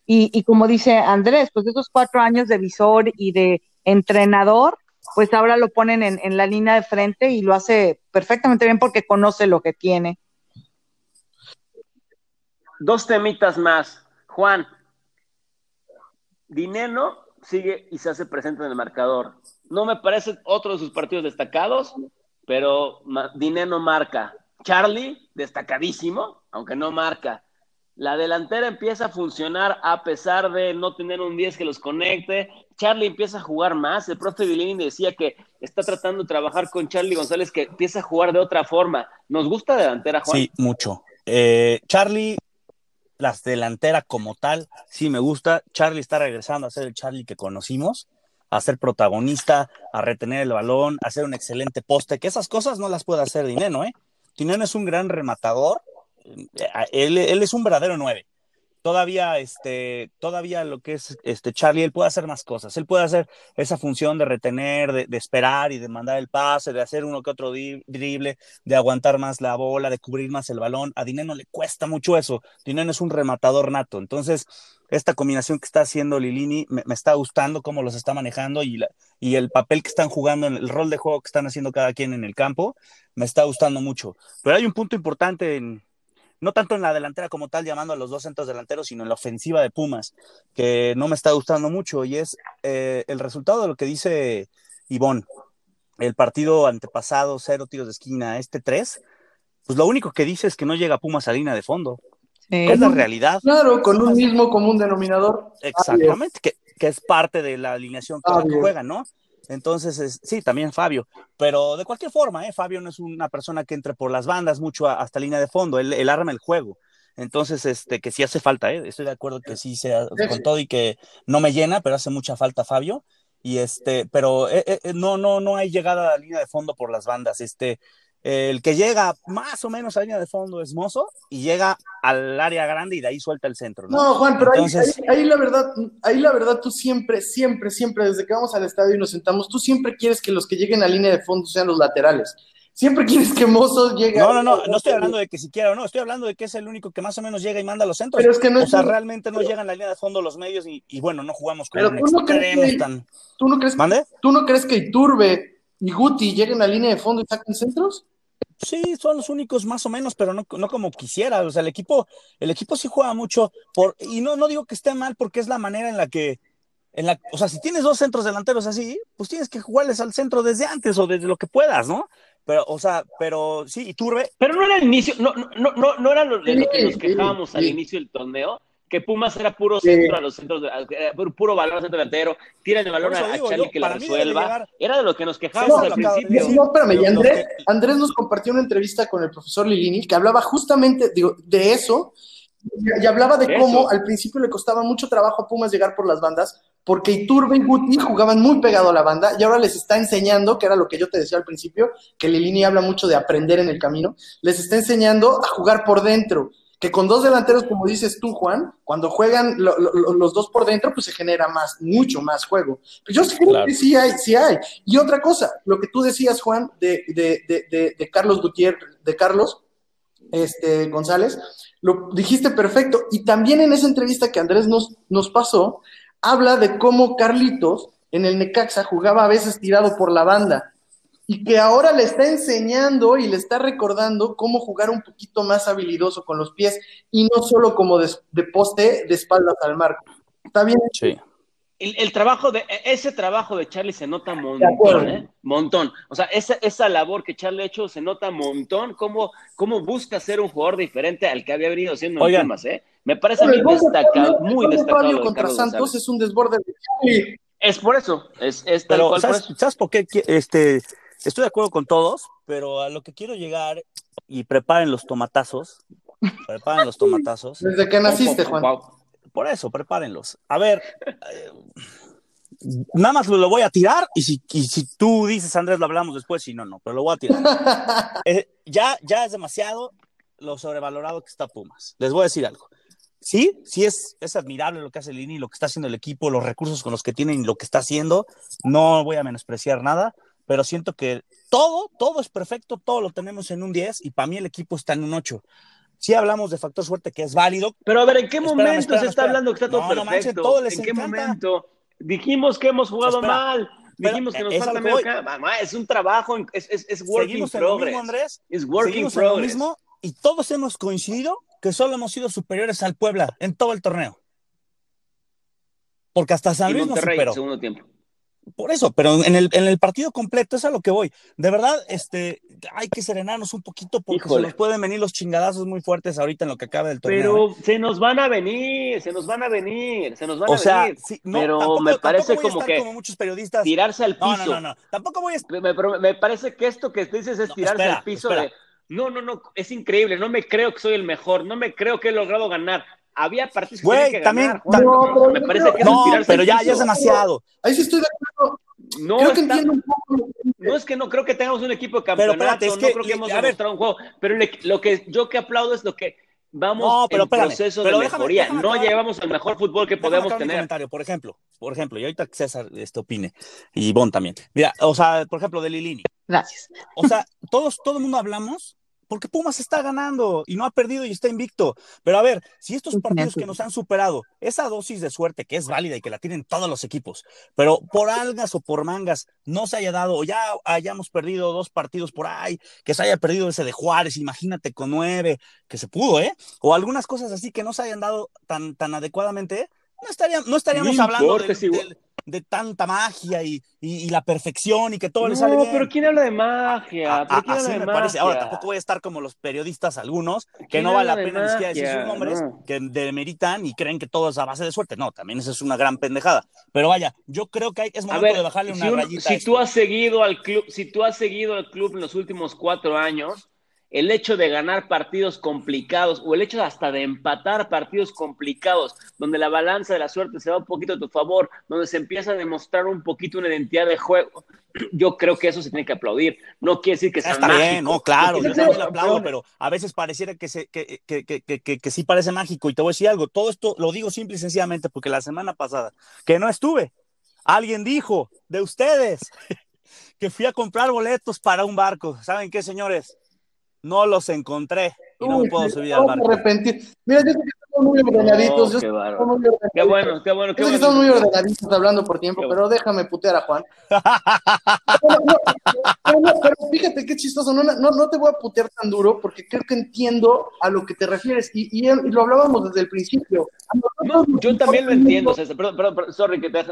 C: y, y como dice Andrés, pues esos cuatro años de visor y de entrenador, pues ahora lo ponen en, en la línea de frente y lo hace perfectamente bien porque conoce lo que tiene.
B: Dos temitas más. Juan, Dineno sigue y se hace presente en el marcador. No me parece otro de sus partidos destacados, pero Dineno marca. Charlie, destacadísimo, aunque no marca. La delantera empieza a funcionar a pesar de no tener un 10 que los conecte. Charlie empieza a jugar más. El profe Vilini decía que está tratando de trabajar con Charlie González, que empieza a jugar de otra forma. ¿Nos gusta delantera, Juan?
E: Sí, mucho. Eh, Charlie las delanteras como tal, sí me gusta. Charlie está regresando a ser el Charlie que conocimos, a ser protagonista, a retener el balón, a ser un excelente poste, que esas cosas no las puede hacer Dineno, ¿eh? Dineno es un gran rematador, eh, él, él es un verdadero nueve todavía, este, todavía lo que es este Charlie, él puede hacer más cosas. Él puede hacer esa función de retener, de, esperar y de mandar el pase, de hacer uno que otro drible, de aguantar más la bola, de cubrir más el balón. A Dineno le cuesta mucho eso. Dineno es un rematador nato. Entonces, esta combinación que está haciendo Lilini me, está gustando cómo los está manejando y, y el papel que están jugando, el rol de juego que están haciendo cada quien en el campo, me está gustando mucho. Pero hay un punto importante en, no tanto en la delantera como tal, llamando a los dos centros delanteros, sino en la ofensiva de Pumas, que no me está gustando mucho y es eh, el resultado de lo que dice Ivón. El partido antepasado, cero tiros de esquina, este tres, pues lo único que dice es que no llega Pumas a línea de fondo. Es la realidad.
D: Claro, con un mismo común denominador.
E: Exactamente, que, es parte de la alineación que juega, ¿no? Entonces, sí, también Fabio, pero de cualquier forma, ¿eh? Fabio no es una persona que entre por las bandas mucho hasta línea de fondo, él, arma el juego. Entonces, este, que sí hace falta, ¿eh? estoy de acuerdo que sí sea con todo y que no me llena, pero hace mucha falta Fabio. Y este, pero eh, eh, eh, no, no, no hay llegada a la línea de fondo por las bandas. Este, el que llega más o menos a línea de fondo es Mozo y llega al área grande y de ahí suelta el centro.
D: No, Juan, pero ahí, la verdad, ahí la verdad tú siempre, siempre, siempre, desde que vamos al estadio y nos sentamos, tú siempre quieres que los que lleguen a línea de fondo sean los laterales. Siempre quieres que Mozo llegue.
E: No, no, no, no estoy hablando de que siquiera o no, estoy hablando de que es el único que más o menos llega y manda los centros.
D: Pero es que no
E: o sea, realmente no llegan la línea de fondo los medios y, y bueno, no jugamos con
D: Pero
E: un
D: tú no crees que-
E: tan.
D: ¿Tú no crees,
E: ¿Mande?
D: ¿Tú no crees que Iturbe y Guti lleguen a línea de fondo y saquen centros?
E: Sí, son los únicos más o menos, pero no, no como quisiera. O sea, el equipo, el equipo sí juega mucho por, y no, no digo que esté mal porque es la manera en la que, en la, o sea, si tienes dos centros delanteros así, pues tienes que jugarles al centro desde antes o desde lo que puedas, ¿no? Pero, o sea, pero sí, y Turbe,
B: Pero no era el inicio, no, no, no, no, no era lo, de lo que nos
D: Sí,
B: quejábamos
D: sí,
B: al inicio del torneo, que Pumas era puro
D: Sí.
B: centro a los centros, de- eh, puro, puro balón al centro delantero, tiran el balón a,
E: digo,
B: Charlie
E: yo,
B: que la resuelva.
E: llegar-
B: Era de lo que nos quejábamos al principio.
E: decir.
D: No, espérame, y
E: Pero
D: Andrés, nos compartió una entrevista con el profesor Lilini que hablaba justamente digo, de eso y, y hablaba de
B: De
D: cómo
B: eso.
D: al principio le costaba mucho trabajo a Pumas llegar por las bandas porque Iturbe y Guti jugaban muy pegado a la banda y ahora les está enseñando, que era lo que yo te decía al principio, que Lilini habla mucho de aprender en el camino, les está enseñando a jugar por dentro. Que con dos delanteros, como dices tú, Juan, cuando juegan lo- lo- lo- los dos por dentro, pues se genera más, mucho más juego. Pues yo sí creo
E: Claro.
D: que sí hay, sí hay. Y otra cosa, lo que tú decías, Juan, de, de, de, de, de Carlos Gutiérrez, de Carlos este, González, lo dijiste perfecto. Y también en esa entrevista que Andrés nos, nos pasó, habla de cómo Carlitos en el Necaxa jugaba a veces tirado por la banda y que ahora le está enseñando y le está recordando cómo jugar un poquito más habilidoso con los pies y no solo como de, de poste de espaldas al marco. Está bien.
E: sí.
B: El, el trabajo de, ese trabajo de Charlie se nota montón, ¿eh? Montón. O sea, esa, esa labor que Charlie ha hecho se nota montón, cómo, cómo busca ser un jugador diferente al que había venido siendo en. Pumas, ¿eh? Me parece
D: de
B: destacado, muy destacado.
D: Fabio contra
B: Carlos
D: Santos
B: González.
D: es un desborde de.
B: Es por eso, es, es tal
E: Pero,
B: cual por
E: ¿sabes,
B: eso.
E: ¿sabes por qué? Este, estoy de acuerdo con todos, pero a lo que quiero llegar, y preparen los tomatazos, preparen los tomatazos.
D: Desde que naciste, Juan.
E: Por eso, prepárenlos. A ver, eh, nada más lo, lo voy a tirar y si, y si tú dices, Andrés, lo hablamos después, si no, no, pero lo voy a tirar. Eh, ya, ya es demasiado lo sobrevalorado que está Pumas. Les voy a decir algo. Sí, sí es, es admirable lo que hace Lini, lo que está haciendo el equipo, los recursos con los que tienen y lo que está haciendo. No voy a menospreciar nada, pero siento que todo, todo es perfecto, todo lo tenemos en un 10 y para mí el equipo está en un 8. Sí hablamos de factor suerte que es válido,
B: Pero a ver, ¿en qué
E: Espérame,
B: momento
E: espérame,
B: se está
E: espérame.
B: hablando que está todo
E: No, no manchen,
B: perfecto?
E: todo les
B: ¿En qué
E: encanta.
B: momento? Dijimos que hemos jugado mal. Dijimos que nos falta medio. Mamá, Es un trabajo, es, es, es work in
E: seguimos en lo
B: progress.
E: mismo, Andrés.
B: Es work in
E: seguimos en lo
B: progress.
E: mismo y todos hemos coincidido que solo hemos sido superiores al Puebla en todo el torneo. Porque hasta San Luis nos superó.
B: segundo tiempo.
E: Por eso, pero en el, en el partido completo es a lo que voy. De verdad, este, hay que serenarnos un poquito porque
B: Híjole.
E: se nos pueden venir los chingadazos muy fuertes ahorita en lo que acaba del torneo. ¿eh?
B: Pero se nos van a venir, se nos van a venir, se nos van
E: o
B: a
E: sea,
B: venir.
E: sí, no,
B: pero
E: tampoco,
B: me parece
E: voy a
B: como
E: estar
B: que
E: como muchos periodistas.
B: tirarse al
E: No,
B: piso.
E: no, no, no. Tampoco voy a.
B: Me, me- me parece que esto que dices es
E: No,
B: tirarse
E: espera,
B: al piso
E: espera.
B: de no, no, no, es increíble, no me creo que soy el mejor, no me creo que he logrado ganar. Había partidos que
E: Güey,
B: que
E: también-
B: ganar, Juan.
D: No, pero
B: me parece que es
E: No,
B: tirarse
E: pero ya, ya es demasiado.
D: Ahí sí estoy de acuerdo.
B: No,
D: Creo que
B: está-
D: entiendo un poco.
B: no es que no creo que tengamos un equipo de
E: Pero
B: campeonato,
E: espérate, es
B: no
E: que-
B: creo que hemos demostrado un juego, pero le- lo que yo que aplaudo es lo que vamos
E: No, pero
B: en
E: espérame,
B: proceso
E: pero
B: de
E: déjame-
B: mejoría.
E: déjame
B: no
E: acabar.
B: llevamos el mejor fútbol que podemos tener.
E: comentario, por ejemplo, por ejemplo, y ahorita que César este, opine, y Bon también. Mira, o sea, por ejemplo, de Lilini.
C: Gracias.
E: O sea, todos, todo el mundo hablamos porque Pumas está ganando y no ha perdido y está invicto. Pero a ver, si estos partidos que nos han superado, esa dosis de suerte que es válida y que la tienen todos los equipos, pero por algas o por mangas no se haya dado, o ya hayamos perdido dos partidos por ahí, que se haya perdido ese de Juárez, imagínate con nueve, que se pudo, ¿eh? O algunas cosas así que no se hayan dado tan, tan adecuadamente, no, estaría, no estaríamos
B: No
E: hablando
B: importa,
E: de,
B: es igual.
E: De- tanta magia y, y- y la perfección y que todo le
B: No,
E: sale bien.
B: pero ¿quién habla de magia?
E: A-
B: ¿Pero
E: a-
B: quién
E: así
B: habla de
E: me
B: magia?
E: parece. Ahora, tampoco voy a estar como los periodistas, algunos, que
B: ¿Quién
E: no vale la pena ni siquiera decir sus nombres,
B: No.
E: que demeritan y creen que todo es a base de suerte. No, también esa es una gran pendejada. Pero vaya, yo creo que hay, es momento
B: ver,
E: de bajarle
B: si,
E: una
B: uno-
E: rayita.
B: si tú has seguido al club, si tú has seguido al club en los últimos cuatro años, el hecho de ganar partidos complicados o el hecho hasta de empatar partidos complicados, donde la balanza de la suerte se va un poquito a tu favor, donde se empieza a demostrar un poquito una identidad de juego, yo creo que eso se tiene que aplaudir. No quiere decir que sea
E: Está
B: mágico.
E: bien, no, claro, yo también lo aplaudo, pero a veces pareciera que, se, que, que, que- que sí parece mágico. Y te voy a decir algo, todo esto lo digo simple y sencillamente porque la semana pasada, que no estuve, alguien dijo de ustedes que fui a comprar boletos para un barco. ¿Saben qué, señores? No los encontré y no me puedo subir al barco.
D: arrepentir. Mira, yo que muy ordenaditos.
B: qué
D: que
B: bárbaro.
D: estamos muy ordenaditos.
B: Qué bueno, qué bueno, qué
D: que
B: bueno.
D: estamos muy ordenaditos hablando por tiempo, pero déjame putear a Juan. No, no, pero fíjate qué chistoso, no, no, no te voy a putear tan duro porque creo que entiendo a lo que te refieres y, y, y lo hablábamos desde el principio.
B: Yo también lo entiendo, César. Perdón, perdón, perdón, sorry que te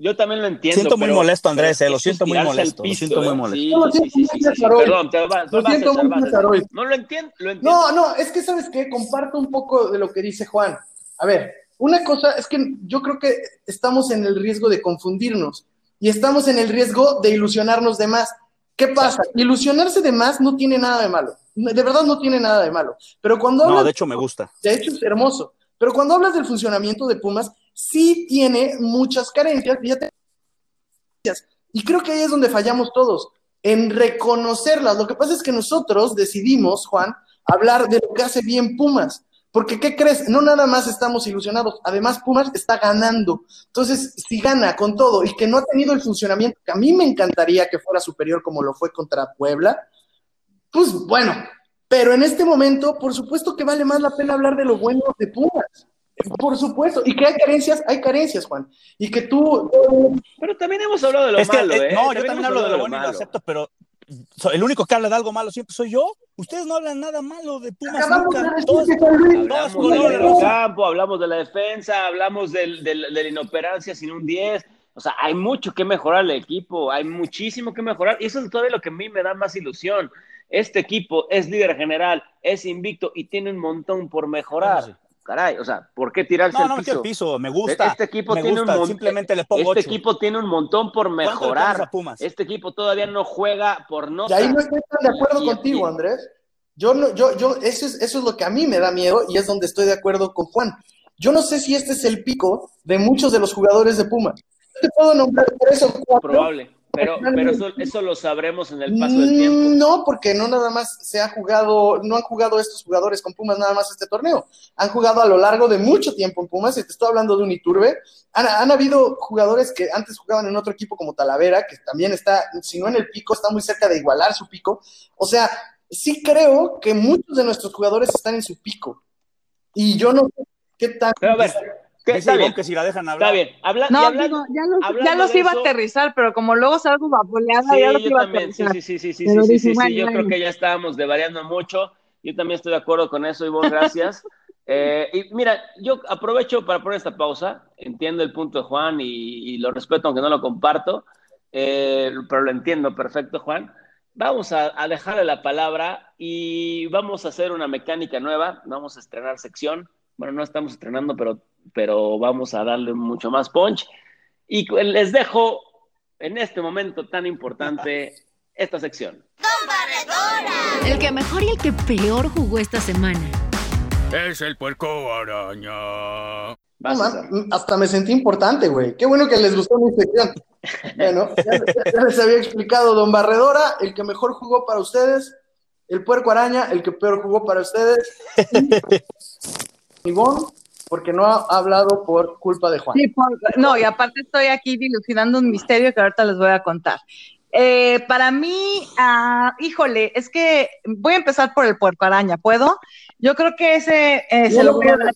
B: Yo también lo entiendo.
E: Siento muy molesto, Andrés, eh, lo siento muy molesto, lo
B: piso,
E: siento muy molesto.
B: Sí,
D: Yo lo
B: sí,
D: siento
B: sí,
D: muy
B: sí, sí, sí.
D: César hoy.
B: Perdón, te vas,
D: Lo
B: vas,
D: siento
B: César,
D: muy.
B: No lo entiendo, lo entiendo.
D: No, no, es que sabes qué, comparto un poco de lo que dice Juan. A ver, una cosa es que yo creo que estamos en el riesgo de confundirnos y estamos en el riesgo de ilusionarnos de más. ¿Qué pasa? Ilusionarse de más no tiene nada de malo. De verdad no tiene nada de malo. Pero cuando
E: No,
D: hablas,
E: de hecho me gusta.
D: de hecho es hermoso. Pero cuando hablas del funcionamiento de Pumas, sí tiene muchas carencias. Fíjate. Y creo que ahí es donde fallamos todos, en reconocerlas. Lo que pasa es que nosotros decidimos, Juan, hablar de lo que hace bien Pumas. Porque, ¿qué crees? No nada más estamos ilusionados, además Pumas está ganando. Entonces, si gana con todo y que no ha tenido el funcionamiento que a mí me encantaría que fuera superior como lo fue contra Puebla, pues bueno, pero en este momento, por supuesto que vale más la pena hablar de lo bueno de Pumas. Por supuesto. Y que hay carencias, hay carencias, Juan. Y que tú.
B: Pero también hemos hablado de lo
E: Es que,
B: malo,
E: eh,
B: ¿eh?
E: no, yo también hablo de lo bueno y lo acepto, pero el único que habla de algo malo siempre soy yo. Ustedes no hablan nada malo de Pumas
D: Acabamos de
E: nunca. Todos-
B: Hablamos
E: Todos
B: campo, de la defensa, hablamos del, del- de la inoperancia sin un 10. O sea, hay mucho que mejorar el equipo, hay muchísimo que mejorar. Y eso es todavía lo que a mí me da más ilusión. Este equipo es líder general, es invicto y tiene un montón por mejorar. Caray, o sea, ¿por qué tirarse
E: No,
B: al
E: no me
B: piso?
E: el piso, me gusta.
B: Este equipo
E: me
B: tiene
E: gusta,
B: un montón.
E: simplemente le pongo
B: Este equipo tiene un montón por
E: ¿Cuánto le pones
B: mejorar.
E: a Pumas?
B: Este equipo todavía no juega por
D: Y
B: nota.
D: ahí no estoy tan de acuerdo
B: Y-
D: contigo,
B: y-
D: Andrés. Yo no, yo, yo, eso es, eso es lo que a mí me da miedo y es donde estoy de acuerdo con Juan. Yo no sé si este es el pico de muchos de los jugadores de Pumas. Yo te puedo nombrar tres o cuatro.
B: Probable. Pero, pero eso, eso lo sabremos en el paso del tiempo.
D: Mm, No, porque no nada más se ha jugado, no han jugado estos jugadores con Pumas nada más este torneo. Han jugado a lo largo de mucho tiempo en Pumas, y te estoy hablando de un Iturbe. Han, han habido jugadores que antes jugaban en otro equipo como Talavera, que también está, si no en el pico, está muy cerca de igualar su pico. O sea, sí creo que muchos de nuestros jugadores están en su pico. Y yo no sé qué tal.
B: Pero a ver, está bien,
E: que si la dejan hablar.
B: está bien. Habla,
C: No,
B: hablando-
C: digo, ya los, ya iba
B: eso-
C: a aterrizar, pero como luego salgo vapuleada,
B: Sí,
C: ya los
B: yo
C: iba a
B: también, sí,
C: aterrizar.
B: sí, sí, sí, sí,
C: Pero
B: sí, sí,
C: dije,
B: sí,
C: bueno,
B: yo
C: bueno.
B: creo que ya estábamos devariando mucho. Yo también estoy de acuerdo con eso, Ivonne, gracias. Eh, y mira, yo aprovecho para poner esta pausa. Entiendo el punto de Juan y, y lo respeto, aunque no lo comparto, eh, pero lo entiendo perfecto, Juan. Vamos a, a dejarle la palabra y vamos a hacer una mecánica nueva. Vamos a estrenar sección. Bueno, no estamos estrenando, pero, pero vamos a darle mucho más punch. Y les dejo en este momento tan importante esta sección.
A: El que mejor y el que peor jugó esta semana.
F: Es el puerco araña.
D: No, hasta me sentí importante, güey. Qué bueno que les gustó mi sección. Bueno, ya, ya les había explicado, don Barredora, el que mejor jugó para ustedes, el puerco araña, el que peor jugó para ustedes, Ivonne, porque no ha hablado por culpa de Juan.
C: Sí, por- no, y aparte estoy aquí dilucidando un misterio que ahorita les voy a contar. Eh, para mí, ah, híjole, es que voy a empezar por el puerco araña, ¿puedo? Yo creo que ese eh, se
D: No,
C: lo
D: no,
C: voy a
D: no,
C: dar.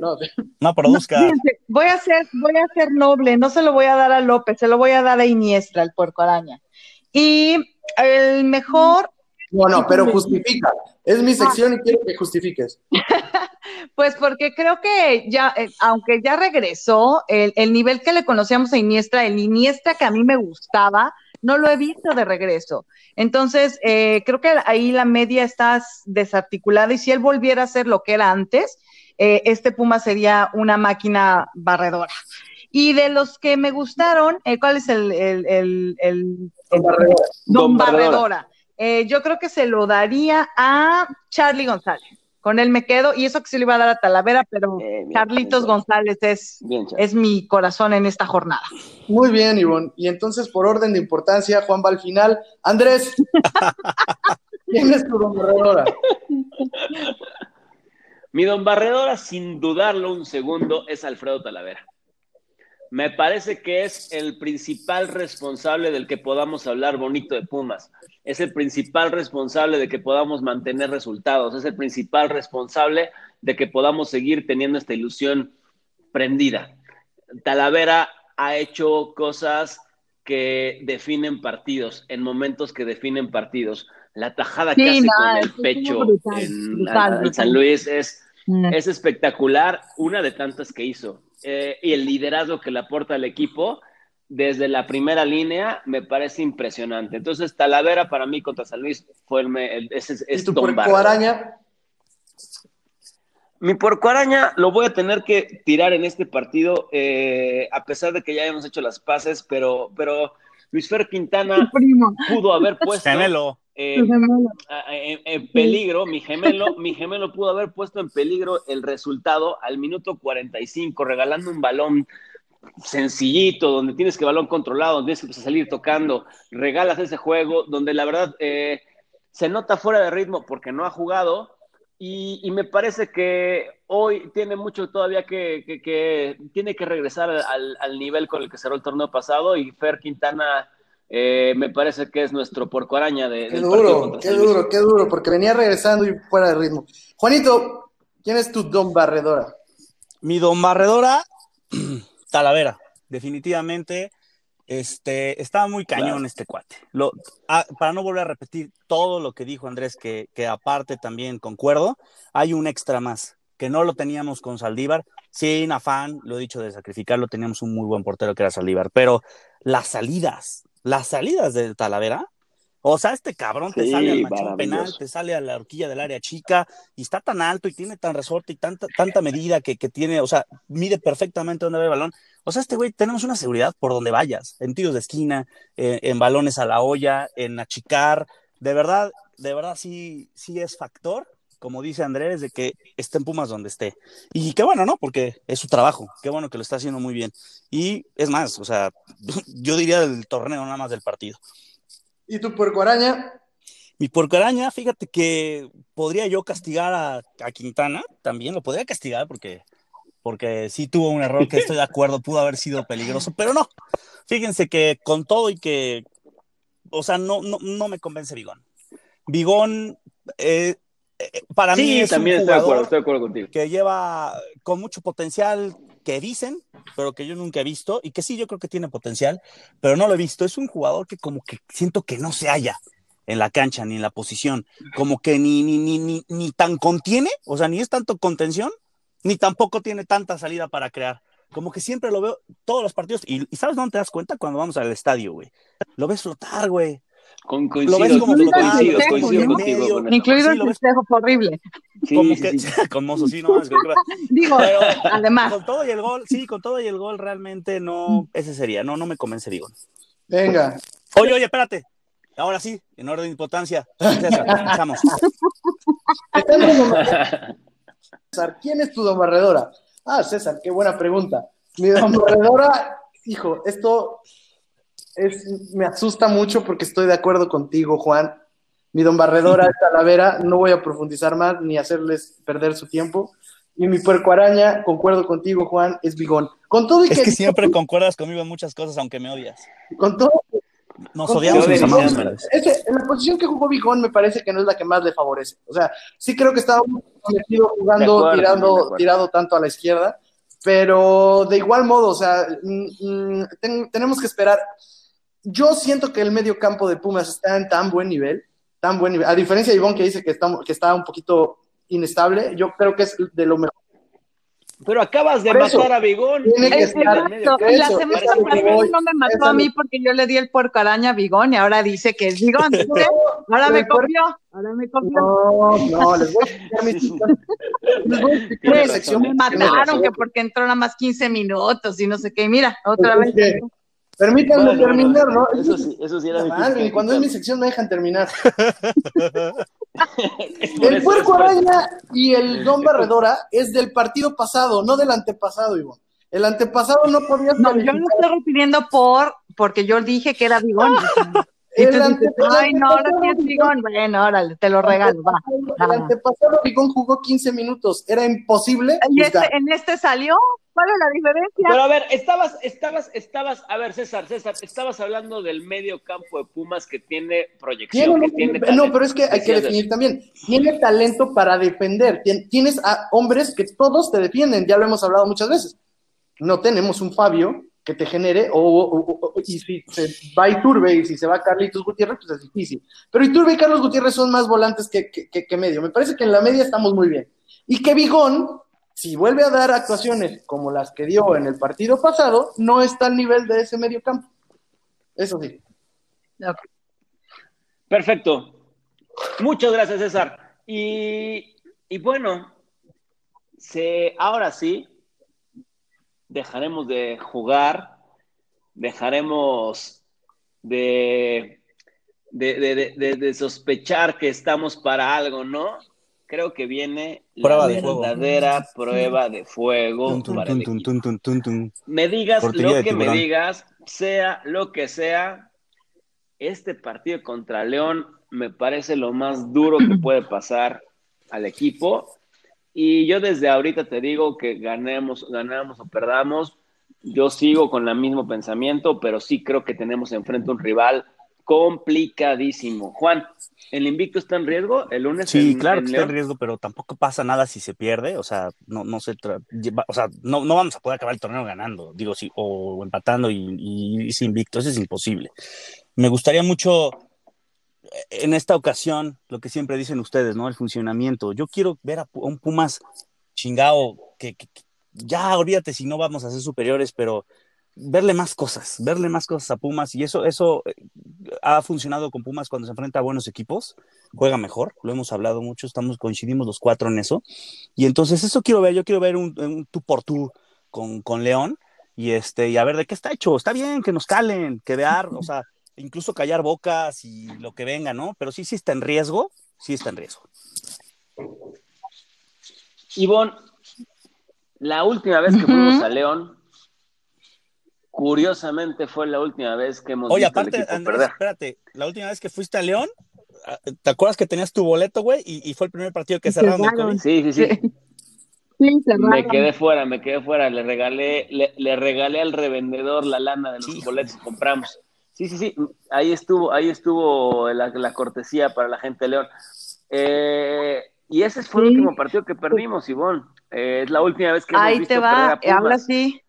D: no,
E: No produzca.
C: Fíjense, voy a ser, voy a ser noble, no se lo voy a dar a López, se lo voy a dar a Iniestra, el puerco araña. Y el mejor,
D: no, no, pero justifica. Es mi sección y quiero que justifiques.
C: pues porque creo que ya, eh, aunque ya regresó, el, el nivel que le conocíamos a Iniestra, el Iniestra que a mí me gustaba, no lo he visto de regreso. Entonces, eh, creo que ahí la media está desarticulada y si él volviera a ser lo que era antes, eh, este Puma sería una máquina barredora. Y de los que me gustaron, eh, ¿cuál es el, el, el, el-
D: Don Barredora.
C: Don
B: Don Barredora.
C: Barredora? Eh, yo creo que se lo daría a Charlie González. Con él me quedo, y eso que se le iba a dar a Talavera, pero
B: Eh, bien,
C: Carlitos
B: bien,
C: González es,
B: Bien,
C: es mi corazón en esta jornada.
D: Muy bien, Ivonne. Y entonces, por orden de importancia, Juan va al final. Andrés, ¿quién es tu Don Barredora?
B: Mi don Barredora, sin dudarlo un segundo, es Alfredo Talavera. me parece que es el principal responsable del que podamos hablar bonito de Pumas. Es el principal responsable de que podamos mantener resultados. Es el principal responsable de que podamos seguir teniendo esta ilusión prendida. Talavera ha hecho cosas que definen partidos, en momentos que definen partidos. La tajada que hace con el pecho en, San Luis es, mm. es espectacular, una de tantas que hizo. Eh, y el liderazgo que le aporta al equipo desde la primera línea me parece impresionante. Entonces, Talavera para mí contra San Luis fue el, es,
D: ¿Y tu puerco araña?
B: Mi puerco araña lo voy a tener que tirar en este partido, eh, a pesar de que ya hemos hecho las pases, pero, pero Luis Fer Quintana pudo haber puesto en, peligro, mi gemelo, mi gemelo pudo haber puesto en peligro el resultado al minuto 45, regalando un balón sencillito, donde tienes que balón controlado, donde tienes que salir tocando, regalas ese juego, donde la verdad eh, se nota fuera de ritmo porque no ha jugado. Y, me parece que hoy tiene mucho todavía que, tiene que regresar al, al, nivel con el que cerró el torneo pasado y Fer Quintana eh, me parece que es nuestro porco araña de,
D: qué duro, qué duro, qué duro, porque venía regresando y fuera de ritmo. Juanito, ¿quién es tu don barredora?
E: Mi don barredora, Talavera, definitivamente. Este, estaba muy cañón este cuate. Lo, ah, para no volver a repetir todo lo que dijo Andrés, que, que aparte también concuerdo, hay un extra más, que no lo teníamos con Saldívar. Sin afán, lo he dicho de sacrificarlo, teníamos un muy buen portero que era Saldívar, pero las salidas, las salidas de Talavera, o sea, este cabrón te sale al manchón penal, te sale a la horquilla del área chica y está tan alto y tiene tan resorte y tanta, tanta medida que, tiene, o sea, mide perfectamente dónde va el balón. O sea, este güey, tenemos una seguridad por donde vayas, en tiros de esquina, eh, en balones a la olla, en achicar. De verdad, de verdad sí, sí es factor, como dice Andrés, de que esté en Pumas donde esté. Y qué bueno, ¿no? Porque es su trabajo, qué bueno que lo está haciendo muy bien. Y es más, o sea, yo diría del torneo, nada más del partido.
D: ¿Y tu puerco araña?
E: Mi puerco araña, fíjate que podría yo castigar a, Quintana, también lo podría castigar porque, porque sí tuvo un error que estoy de acuerdo, pudo haber sido peligroso, pero no. Fíjense que con todo y que, o sea, no, no, no me convence Bigón. Bigón, eh, eh, para mí es
B: también estoy de acuerdo, estoy de acuerdo contigo.
E: que lleva con mucho potencial, que dicen, pero que yo nunca he visto, y que sí, yo creo que tiene potencial, pero no lo he visto. Es un jugador que como que siento que no se halla en la cancha ni en la posición, como que ni, ni, ni, ni, ni tan contiene, o sea, ni es tanto contención, ni tampoco tiene tanta salida para crear. Como que siempre lo veo todos los partidos, y, y ¿sabes dónde te das cuenta? Cuando vamos al estadio, güey. Lo ves flotar, güey.
B: Con, coincido, lo ves como coincido,
C: coincido contigo. Incluido el espejo horrible.
E: Sí, como que, con Mozo, sí, no,
C: Digo, además.
E: Con todo y el gol, sí, con todo y el gol realmente no, ese sería, no, no me convence, digo.
D: Venga.
E: Oye, oye, espérate. Ahora sí, en orden de importancia. César, empezamos.
D: César, ¿quién es tu don barredora? Ah, César, qué buena pregunta. Mi don barredora, hijo, esto es, me asusta mucho porque estoy de acuerdo contigo, Juan. Mi don Barredora es Talavera, no voy a profundizar más ni hacerles perder su tiempo. Y mi puerco araña, concuerdo contigo, Juan, es Bigón. Con todo y
E: es que, siempre concuerdas conmigo en muchas cosas, aunque me odias.
D: Con todo.
E: Nos odiamos y amamos.
D: en la posición que jugó Bigón me parece que no es la que más le favorece. O sea, sí creo que estaba muy comprometido jugando, tirando, tirado tanto a la izquierda, pero de igual modo, o sea, mm, mm, tenemos que esperar yo siento que el medio campo de Pumas está en tan buen nivel, tan buen nivel. A diferencia de Ivonne que dice que está, que está un poquito inestable, yo creo que es de lo mejor.
B: Pero acabas de matar a Bigón.
C: Tiene que estar, la semana pasada no me mató a mí porque yo le di el puerco araña a Bigón y ahora dice que es Bigón. ahora me copió. Ahora me copió.
D: No, no, les voy a explicar. Les voy a explicar.
C: Me mataron que porque entró nada más 15 minutos y no sé qué. Mira, otra vez.
D: Permítanme terminar, ¿no?
B: Eso sí, eso sí era
D: madre, cuando es mi sección me dejan terminar. el puerco araña y el don barredora es del partido pasado, no del antepasado, Ivonne. El antepasado no podía
C: No, yo no estoy refiriendo por, porque yo dije que era Bigón. Y tú
D: El
C: dices, Ay, no, ahora sí es Bigón. Bueno, órale, te lo regalo, va.
D: El antepasado Bigón jugó 15 minutos. Era imposible
C: ¿Y este, en este salió? ¿Cuál es la diferencia?
B: Pero a ver, estabas, estabas, estabas, a ver, César, César, estabas hablando del medio campo de Pumas que tiene proyección,
D: Tiene-
B: que tiene
D: no,
B: talento.
D: pero es que hay que definir también. Tiene talento para defender. Tien- Tienes a hombres que todos te defienden, ya lo hemos hablado muchas veces. No tenemos un Fabio que te genere, o, o- o- o- y si se va Iturbe y si se va Carlitos Gutiérrez, pues es difícil. Pero Iturbe y Carlos Gutiérrez son más volantes que, que- que- que medio. Me parece que en la media estamos muy bien. Y que Bigón, si vuelve a dar actuaciones como las que dio en el partido pasado, no está al nivel de ese medio campo. Eso sí.
B: Perfecto. Muchas gracias, César. Y, y bueno, se, ahora sí, dejaremos de jugar, dejaremos de, de, de- de- de- de sospechar que estamos para algo, ¿no? Creo que viene
E: Prueba
B: la
E: de fuego.
B: verdadera prueba de fuego para
E: tun, tun, tun.
B: Me digas lo que me digas, sea lo que sea, este partido contra León me parece lo más duro que puede pasar al equipo. Y yo desde ahorita te digo que ganemos, ganamos o perdamos, yo sigo con el mismo pensamiento, pero sí creo que tenemos enfrente un rival complicadísimo. Juan, ¿el invicto está en riesgo el lunes?
E: Sí,
B: en-
E: claro
B: en
E: que está en riesgo, pero tampoco pasa nada si se pierde. O sea, no, no se o sea, no, no vamos a poder acabar el torneo ganando, digo, sí, o empatando y, y, y sin invicto. Eso es imposible. Me gustaría mucho en esta ocasión, lo que siempre dicen ustedes, ¿no? El funcionamiento. Yo quiero ver a, un Pumas que- que- ya olvídate si no vamos a ser superiores, pero verle más cosas, verle más cosas a Pumas y eso, eso eh, ha funcionado con Pumas cuando se enfrenta a buenos equipos, juega mejor, lo hemos hablado mucho, estamos, coincidimos los cuatro en eso, y entonces eso quiero ver, yo quiero ver un, un tú por tú con, con León, y este, y a ver de qué está hecho, está bien que nos calen, que vear, o sea, incluso callar bocas y lo que venga, ¿no? Pero sí, sí está en riesgo, sí está en riesgo.
B: Ivonne, la última vez que fuimos a León, curiosamente fue la última vez que hemos
E: Oye,
B: visto
E: aparte,
B: equipo
E: Andrés,
B: perder.
E: espérate, la última vez que fuiste a León, ah, ¿te acuerdas que tenías tu boleto, güey? Y, y fue el primer partido que cerraron de
C: Cerraron.
E: COVID.
B: Sí, sí, sí.
C: Sí, cerraron.
B: Me quedé fuera, me quedé fuera. Le regalé, le, le regalé al revendedor la lana de los
E: Sí.
B: boletos que compramos. Sí, sí, sí. Ahí estuvo, ahí estuvo la, la cortesía para la gente de León. Eh, y ese fue el
C: Sí.
B: último partido que perdimos, Ivonne. Eh, es la última vez que hemos
C: Ahí
B: visto
C: te
B: perder
C: va,
B: a Pumas.
C: ahora sí.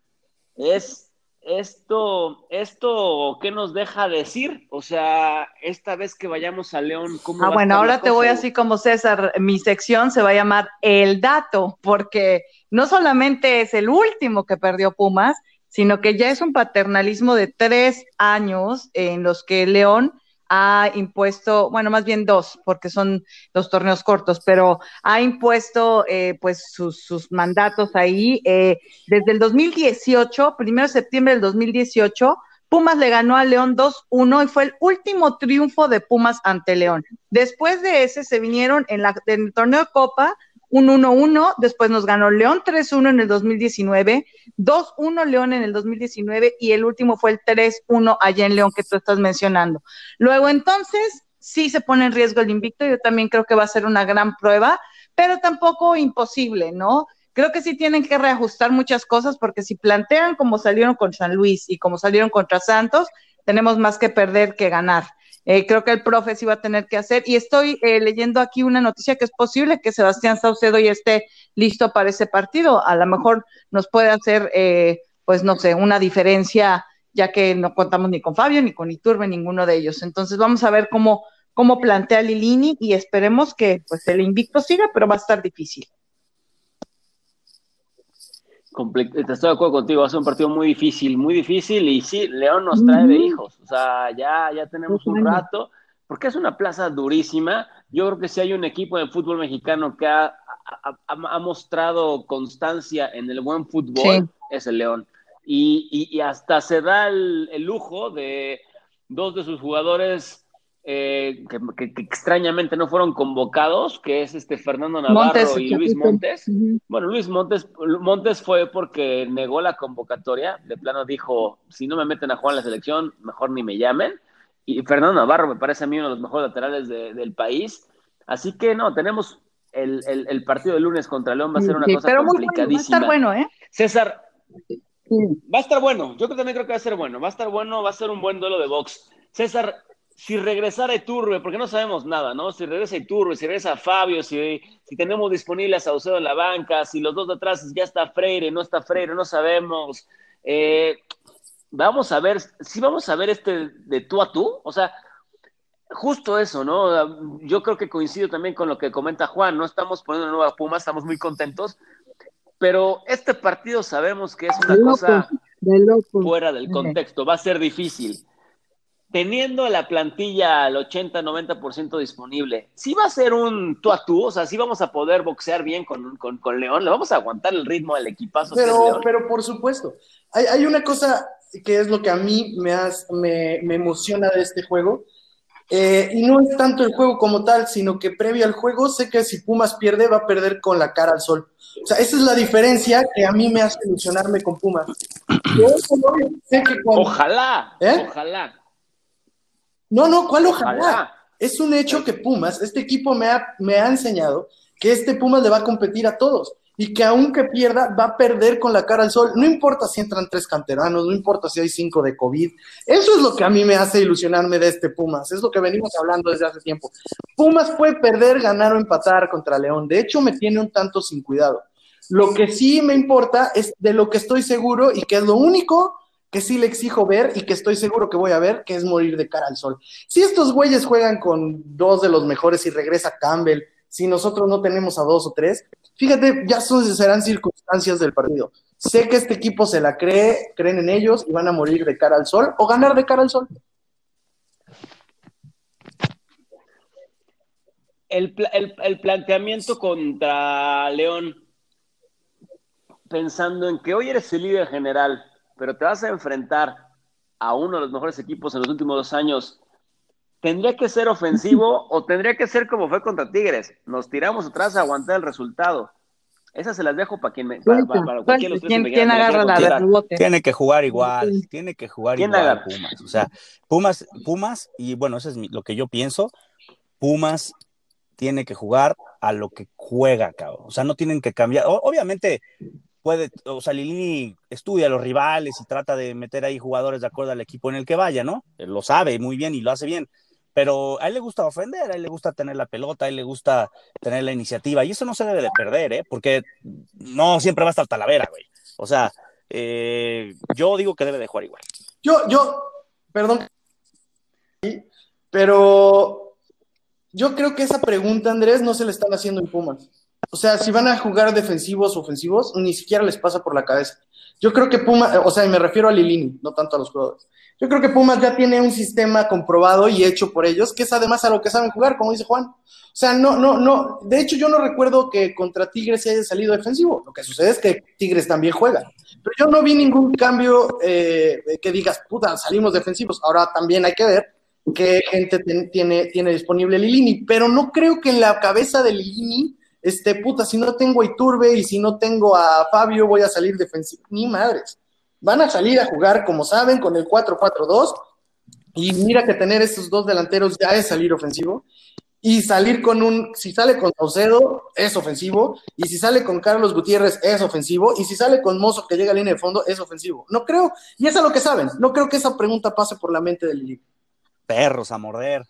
B: Es esto, esto, ¿qué nos deja decir? O sea, esta vez que vayamos a León, ¿cómo
C: Ah, bueno, ahora te voy así como César, mi sección se va a llamar El Dato, porque no solamente es el último que perdió Pumas, sino que ya es un paternalismo de tres años en los que León ha impuesto, bueno, más bien dos, porque son los torneos cortos, pero ha impuesto eh, pues sus, mandatos ahí. eh, desde el 2018, primero de septiembre del 2018, Pumas le ganó a León 2-1 y fue el último triunfo de Pumas ante León. Después de ese se vinieron en, la, en el torneo de Copa un 1-1, después nos ganó León 3-1 en el 2019, 2-1 León en el 2019 y el último fue el 3-1 allá en León que tú estás mencionando. Luego entonces sí se pone en riesgo el invicto, yo también creo que va a ser una gran prueba, pero tampoco imposible, ¿no? Creo que sí tienen que reajustar muchas cosas porque si plantean como salieron con San Luis y como salieron contra Santos, tenemos más que perder que ganar. Eh, creo que el profe sí va a tener que hacer. Y estoy eh, leyendo aquí una noticia que es posible que Sebastián Saucedo ya esté listo para ese partido. A lo mejor nos puede hacer, eh, pues no sé, una diferencia, ya que no contamos ni con Fabio, ni con Iturbe, ninguno de ellos. Entonces vamos a ver cómo, cómo plantea Lilini y esperemos que pues el invicto siga, pero va a estar difícil.
B: Te estoy de acuerdo contigo, va a ser un partido muy difícil, muy difícil y sí, León nos trae de hijos, o sea, ya, ya tenemos un rato, porque es una plaza durísima, yo creo que si hay un equipo de fútbol mexicano que ha, ha- ha- ha mostrado constancia en el buen fútbol,
C: Sí.
B: es el León, y, y- y hasta se da el, el lujo de dos de sus jugadores eh, que, que- que extrañamente no fueron convocados, que es este Fernando Navarro
C: Montes,
B: y Luis. Montes, bueno, Luis Montes, Montes fue porque negó la convocatoria, de plano dijo, si no me meten a jugar en la selección, mejor ni me llamen. y Fernando Navarro me parece a mí uno de los mejores laterales del país. Así que no, tenemos el, el, partido de lunes contra León, va a ser una cosa complicadísima.
C: va a estar bueno, ¿eh?
B: César, va a estar bueno. Yo también creo que va a ser bueno. Va a estar bueno, va a ser un buen duelo de box. César, si regresara Iturbe, porque no sabemos nada, ¿no? Si regresa Iturbe, si regresa Fabio, si, si tenemos disponible a Saucedo en la banca, si los dos de atrás ya está Freire, no está Freire, no sabemos. Eh, vamos a ver, sí vamos a ver este de tú a tú, o sea, justo eso, ¿no? Yo creo que coincido también con lo que comenta Juan, no estamos poniendo nueva Puma, estamos muy contentos, pero este partido sabemos que es una cosa fuera del contexto, va a ser difícil. Teniendo la plantilla al 80-90% disponible, sí va a ser un tú a tú, o sea, sí vamos a poder boxear bien con, con, León, le vamos a aguantar el ritmo del equipazo.
D: Pero, pero por supuesto, hay, hay una cosa que es lo que a mí me, me, emociona de este juego. Eh, y no es tanto el juego como tal, sino que previo al juego sé que si Pumas pierde, va a perder con la cara al sol. O sea, esa es la diferencia que a mí me hace ilusionarme con Pumas.
B: Ojalá, ¿Eh? ojalá.
D: No, no, ¿cuál ojalá? Es un hecho que Pumas, este equipo me ha, me ha enseñado que este Pumas le va a competir a todos y que aunque pierda, va a perder con la cara al sol. No importa si entran tres canteranos, no importa si hay cinco de COVID. Eso es lo que a mí me hace ilusionarme de este Pumas. Es lo que venimos hablando desde hace tiempo. Pumas puede perder, ganar o empatar contra León. De hecho, me tiene un tanto sin cuidado. Lo que sí me importa es de lo que estoy seguro y que es lo único que sí le exijo ver y que estoy seguro que voy a ver, que es morir de cara al sol. Si estos güeyes juegan con dos de los mejores y regresa Campbell, si nosotros no tenemos a dos o tres, Fíjate, ya son, serán circunstancias del partido. Sé que este equipo se la cree, creen en ellos y van a morir de cara al sol o ganar de cara al sol.
B: El, planteamiento contra León, pensando en que hoy eres el líder general, pero te vas a enfrentar a uno de los mejores equipos en los últimos dos años ¿Tendría que ser ofensivo o tendría que ser como fue contra Tigres? Nos tiramos atrás a aguantar el resultado. Esas se las dejo para quien me. Para,
C: ¿Quién, agarra la rebote?
E: Tiene que jugar igual, tiene que jugar igual Pumas. O sea, Pumas, Pumas, y bueno, eso es lo que yo pienso. Pumas tiene que jugar a lo que juega, cabrón. O sea, no tienen que cambiar. obviamente, puede, o sea, Lilini estudia los rivales y trata de meter ahí jugadores de acuerdo al equipo en el que vaya, ¿no? Lo sabe muy bien y lo hace bien pero a él le gusta ofender, a él le gusta tener la pelota, a él le gusta tener la iniciativa, y eso no se debe de perder, ¿eh? Porque no siempre va a estar Talavera, güey. O sea, eh, yo digo que debe de jugar igual.
D: Yo, yo, perdón, pero yo creo que esa pregunta, Andrés, no se le están haciendo en Pumas. O sea, si van a jugar defensivos o ofensivos, ni siquiera les pasa por la cabeza. Yo creo que Pumas, o sea, me refiero a Lilini, no tanto a los jugadores. Yo creo que Pumas ya tiene un sistema comprobado y hecho por ellos, que es además a lo que saben jugar, como dice Juan. O sea, no, no, no. De hecho, yo no recuerdo que contra Tigres se haya salido defensivo. Lo que sucede es que Tigres también juega. Pero yo no vi ningún cambio eh, que digas, puta, salimos defensivos. Ahora también hay que ver qué gente tiene, tiene disponible Lilini. Pero no creo que en la cabeza de Lilini, este, puta, si no tengo a Iturbe y si no tengo a Fabio, voy a salir defensivo. Ni madres. Van a salir a jugar, como saben, con el 4-4-2. Y mira que tener estos dos delanteros ya es salir ofensivo. Y salir con un, si sale con Saucedo, es ofensivo. Y si sale con Carlos Gutiérrez, es ofensivo. Y si sale con Mozo, que llega a línea de fondo, es ofensivo. No creo, y es a lo que saben, no creo que esa pregunta pase por la mente del Lili.
E: Perros a morder.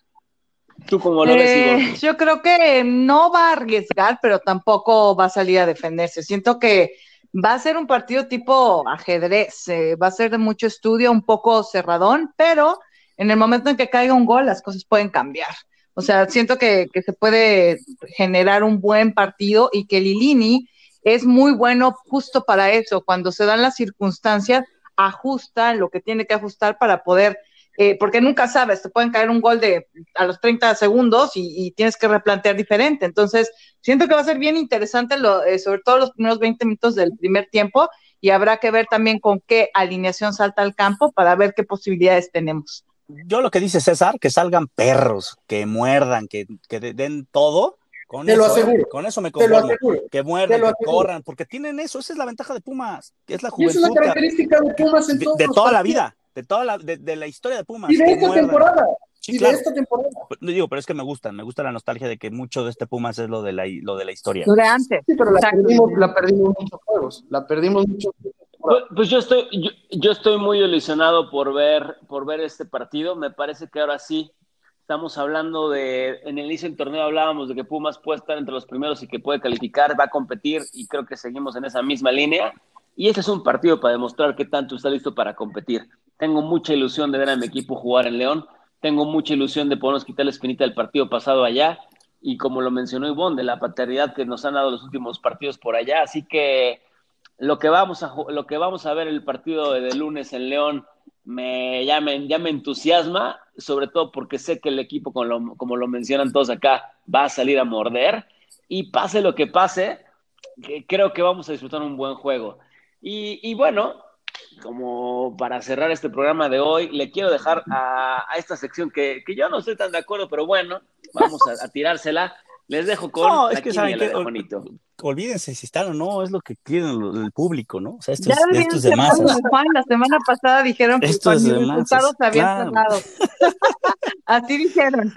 B: ¿Tú cómo lo ves,
C: eh, Yo creo que no va a arriesgar, pero tampoco va a salir a defenderse. Siento que Va a ser un partido tipo ajedrez, eh, va a ser de mucho estudio, un poco cerradón, pero en el momento en que caiga un gol, las cosas pueden cambiar. O sea, siento que, se puede generar un buen partido y que Lilini es muy bueno justo para eso. Cuando se dan las circunstancias, ajusta lo que tiene que ajustar para poder eh, porque nunca sabes, te pueden caer un gol de a los 30 segundos y, tienes que replantear diferente. Entonces, siento que va a ser bien interesante, lo, eh, sobre todo los primeros 20 minutos del primer tiempo, y habrá que ver también con qué alineación salta al campo para ver qué posibilidades tenemos.
E: Yo lo que dice César, que salgan perros, que muerdan, que, que den todo. Con
D: Te
E: eso,
D: lo aseguro.
E: Con eso me conformo. Que muerdan, que corran, porque tienen eso. Esa es la ventaja de Pumas. Es la juventud.
D: esa es la característica de Pumas en
E: de, de toda la vida de toda la, de, de la historia de Pumas.
D: Y de
E: que
D: esta
E: muerdan.
D: temporada.
E: Sí,
D: y
E: claro.
D: de esta temporada.
E: No digo, pero es que me gustan, me gusta la nostalgia de que mucho de este Pumas es lo de la, lo de la historia.
C: Lo de antes.
D: Sí, pero la
C: Exacto.
D: perdimos, la perdimos muchos juegos. La perdimos muchos
B: Pues, pues yo estoy, yo, yo estoy muy ilusionado por ver, por ver este partido. Me parece que ahora sí estamos hablando de, en el inicio del torneo hablábamos de que Pumas puede estar entre los primeros y que puede calificar, va a competir y creo que seguimos en esa misma línea. Y este es un partido para demostrar qué tanto está listo para competir. Tengo mucha ilusión de ver a mi equipo jugar en León. Tengo mucha ilusión de podernos quitar la espinita del partido pasado allá. Y como lo mencionó Ivonne, de la paternidad que nos han dado los últimos partidos por allá. Así que lo que vamos a, lo que vamos a ver el partido de, de lunes en León me, ya, me, ya me entusiasma, sobre todo porque sé que el equipo, como lo, como lo mencionan todos acá, va a salir a morder. Y pase lo que pase, creo que vamos a disfrutar un buen juego. Y, y bueno, como para cerrar este programa de hoy, le quiero dejar a, a esta sección que, que yo no estoy tan de acuerdo, pero bueno, vamos a, a tirársela. Les dejo con
E: No, es
B: la
E: que saben que
B: Juanito.
E: olvídense si están o no, es lo que quieren el, el público, ¿no? O sea, esto
C: Ya
E: es, esto es de
C: cerrado,
E: masas.
C: Juan, la semana pasada dijeron que
E: Esto es de
C: resultados se habían
E: claro.
C: cerrado. Así dijeron.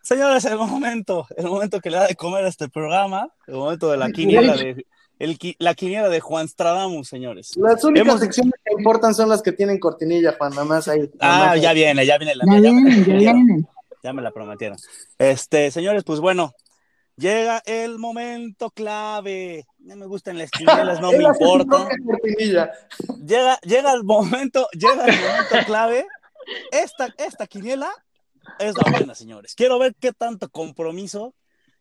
E: Señores, el momento, el momento que le da de comer a este programa, el momento de la quiniela de el, la quiniela de Juan Stradamus, señores.
D: Las únicas
E: Hemos-
D: secciones que importan son las que tienen cortinilla, Juan, nada más ahí. nada
E: Ah,
D: ahí.
E: ya viene, ya viene la
C: Ya
E: mía, ya me
C: ya
E: me la prometieron. Este, señores, pues bueno, llega el momento clave. No me gustan las quinielas, no me importa. llega, llega el momento, llega el momento clave. Esta, esta quiniela es la buena, señores. Quiero ver qué tanto compromiso,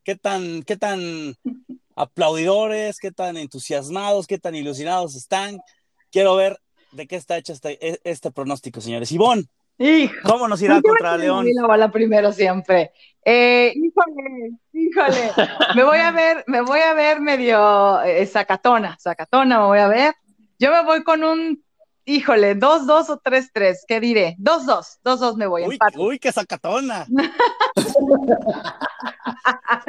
E: qué tan, qué tan aplaudidores, qué tan entusiasmados, qué tan ilusionados están. Quiero ver de qué está hecho este, este pronóstico, señores. Ivonne,
C: Hijo.
E: ¿cómo nos irá
C: ¿Por qué
E: contra León?
C: la bola primero siempre? Eh, híjole, híjole. Me voy a ver, me voy a ver medio eh, sacatona, sacatona me voy a ver. Yo me voy con un, híjole, 2-2 o 3-3, ¿qué diré? 2-2, 2-2 me voy,
E: Uy,
C: empate.
E: uy, qué sacatona.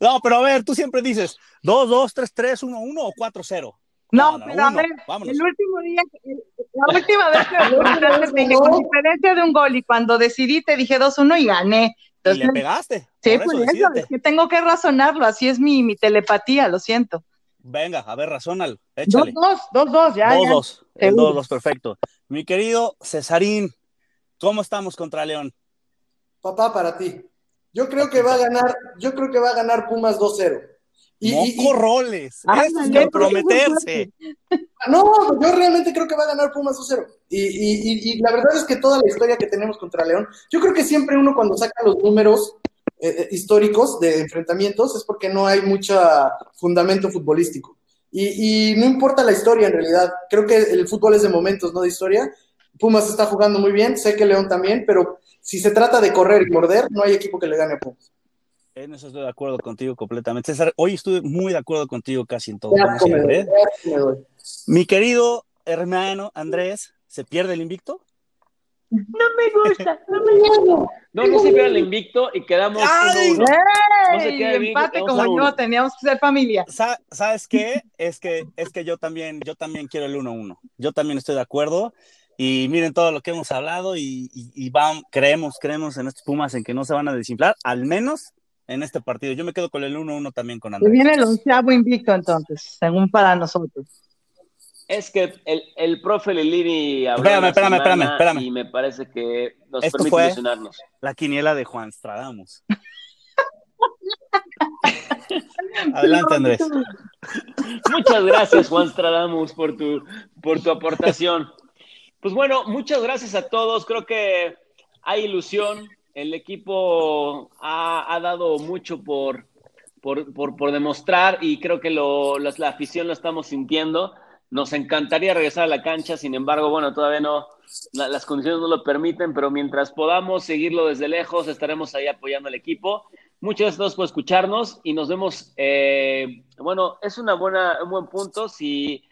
E: No, pero a ver, tú siempre dices 2, 2, 3, 3, 1, 1 o 4, 0.
C: No,
E: no,
C: pero a
E: uno,
C: ver,
E: vámonos.
C: el último día, la última vez que me dije con diferencia de un gol y cuando decidí te dije 2-1 y gané.
E: Y le
C: Entonces,
E: pegaste.
C: sí,
E: por
C: por
E: eso,
C: es que tengo que razonarlo, así es mi, mi telepatía, lo siento.
E: Venga, a ver, razónalo. Échale.
C: 2-2, 2-2, ya,
E: Dos,
C: ya.
E: dos. El
C: Seguro.
E: dos, dos, perfecto. Mi querido Cesarín, ¿cómo estamos contra León?
D: Papá, para ti. Yo creo que va a ganar, yo creo que va a ganar Pumas 2-0. Y, y- y-
E: Moco roles.
C: Ah,
E: Eso es
C: ándale,
E: comprometerse.
D: no, yo realmente creo que va a ganar Pumas 2-0. Y, y- y- y la verdad es que toda la historia que tenemos contra León, yo creo que siempre uno cuando saca los números eh, eh, históricos de enfrentamientos es porque no hay mucho fundamento futbolístico. Y, y no importa la historia en realidad, creo que el fútbol es de momentos, no de historia. Pumas está jugando muy bien, sé que León también, pero si se trata de correr y morder, no hay equipo que le gane a Pumas.
E: En eso estoy de acuerdo contigo completamente. César, hoy estuve muy de acuerdo contigo casi en todo. Como siempre. Mi querido hermano Andrés, ¿se pierde el invicto?
C: No me gusta, no me gusta.
B: No, no se queda el invicto y quedamos
E: ¡Ay!
B: 1-1. No se queda el
C: empate como yo,
B: uno.
C: teníamos que ser familia.
E: Sa- ¿Sabes qué? Es que, es que yo también, yo también quiero el 1-1. Yo también estoy de acuerdo. Y miren todo lo que hemos hablado y, y, y vam- creemos, creemos en estos Pumas en que no se van a desinflar, al menos en este partido. Yo me quedo con el 1-1 también con Andrés.
C: viene el onceavo invicto entonces, según para nosotros.
B: Es que el, el profe Lilini
E: Espérame, espérame, espérame,
B: y me parece que nos
E: Esto
B: permite
E: fue-
B: ilusionarnos.
E: La quiniela de Juan Stradamus. Adelante, Andrés.
B: Muchas gracias, Juan Stradamus, por tu, por tu aportación. Pues bueno, muchas gracias a todos. Creo que hay ilusión. El equipo ha, ha dado mucho por, por, por, por demostrar y creo que lo, las- la afición lo estamos sintiendo. Nos encantaría regresar a la cancha, sin embargo, bueno, todavía no, la- las condiciones no lo permiten, pero mientras podamos seguirlo desde lejos, estaremos ahí apoyando al equipo. Muchas gracias a todos por escucharnos y nos vemos. eh, bueno, es una buena, un buen punto si,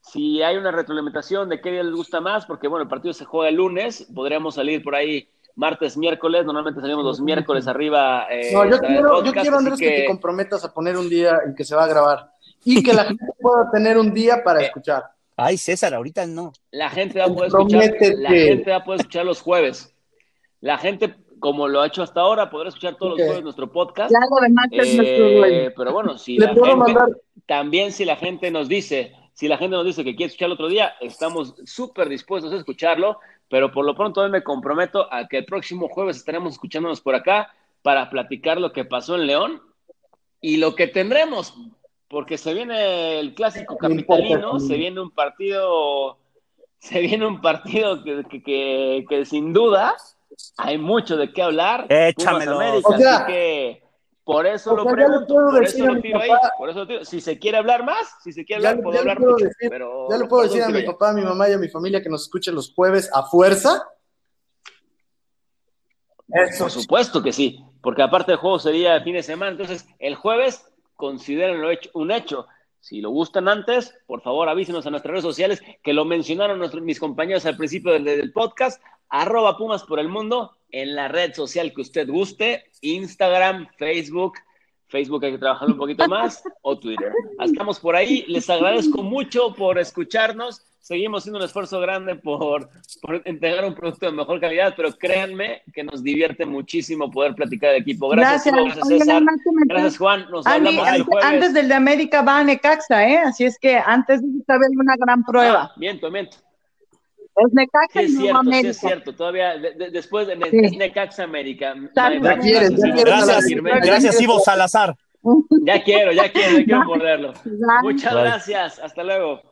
B: si hay una retroalimentación de qué día les gusta más, porque bueno, el partido se juega el lunes, podríamos salir por ahí martes, miércoles, normalmente salimos los miércoles arriba. eh,
D: No, yo quiero, yo quiero Andrés, que... te comprometas a poner un día en que se va a grabar y que la gente pueda tener un día para
B: Eh,
D: escuchar.
E: Ay, César, ahorita no.
B: La gente va a poder escuchar, la gente va a poder escuchar los jueves. La gente, como lo ha hecho hasta ahora, podrá escuchar todos los jueves nuestro podcast. Eh, pero bueno, si la gente, también si la gente nos dice, si la gente nos dice que quiere escucharlo otro día, estamos súper dispuestos a escucharlo, pero por lo pronto hoy me comprometo a que el próximo jueves estaremos escuchándonos por acá para platicar lo que pasó en León y lo que tendremos, porque se viene el clásico capitalino, se viene un partido, se viene un partido que, que sin duda hay mucho de qué hablar.
E: Échamelo.
B: América, así que por eso lo pregunto, por eso lo tiro ahí, por eso tiro. Si se quiere hablar más, si se quiere hablar, puedo hablar mucho, pero
D: ya le puedo decir a mi papá, a mi mamá y a mi familia que nos escuchen los jueves a fuerza.
B: Eso. Por supuesto que sí, porque aparte el juego sería fin de semana, entonces el jueves considérenlo un hecho. Si lo gustan antes, por favor avísenos a nuestras redes sociales que lo mencionaron nuestros, mis compañeros al principio del, podcast, arroba Pumas por el mundo, en la red social que usted guste, Instagram, Facebook, Facebook hay que trabajar un poquito más, o Twitter. Estamos por ahí, les agradezco mucho por escucharnos seguimos haciendo un esfuerzo grande por, por, entregar un producto de mejor calidad, pero créanme que nos divierte muchísimo poder platicar de equipo. Gracias, gracias, César. Gracias, Juan. Nos hablamos el jueves.
C: Antes del de América va a Necaxa, ¿eh? Así es que antes de saber una gran prueba.
B: Ah, miento, miento.
C: Es Necaxa
B: sí, es cierto, América. Sí, es cierto, todavía después de sí. Necaxa América. Ya quieres,
E: ya quieres gracias, gracias Ivo Salazar.
B: Ya quiero, ya quiero, ya quiero ponerlo. Muchas gracias, hasta luego.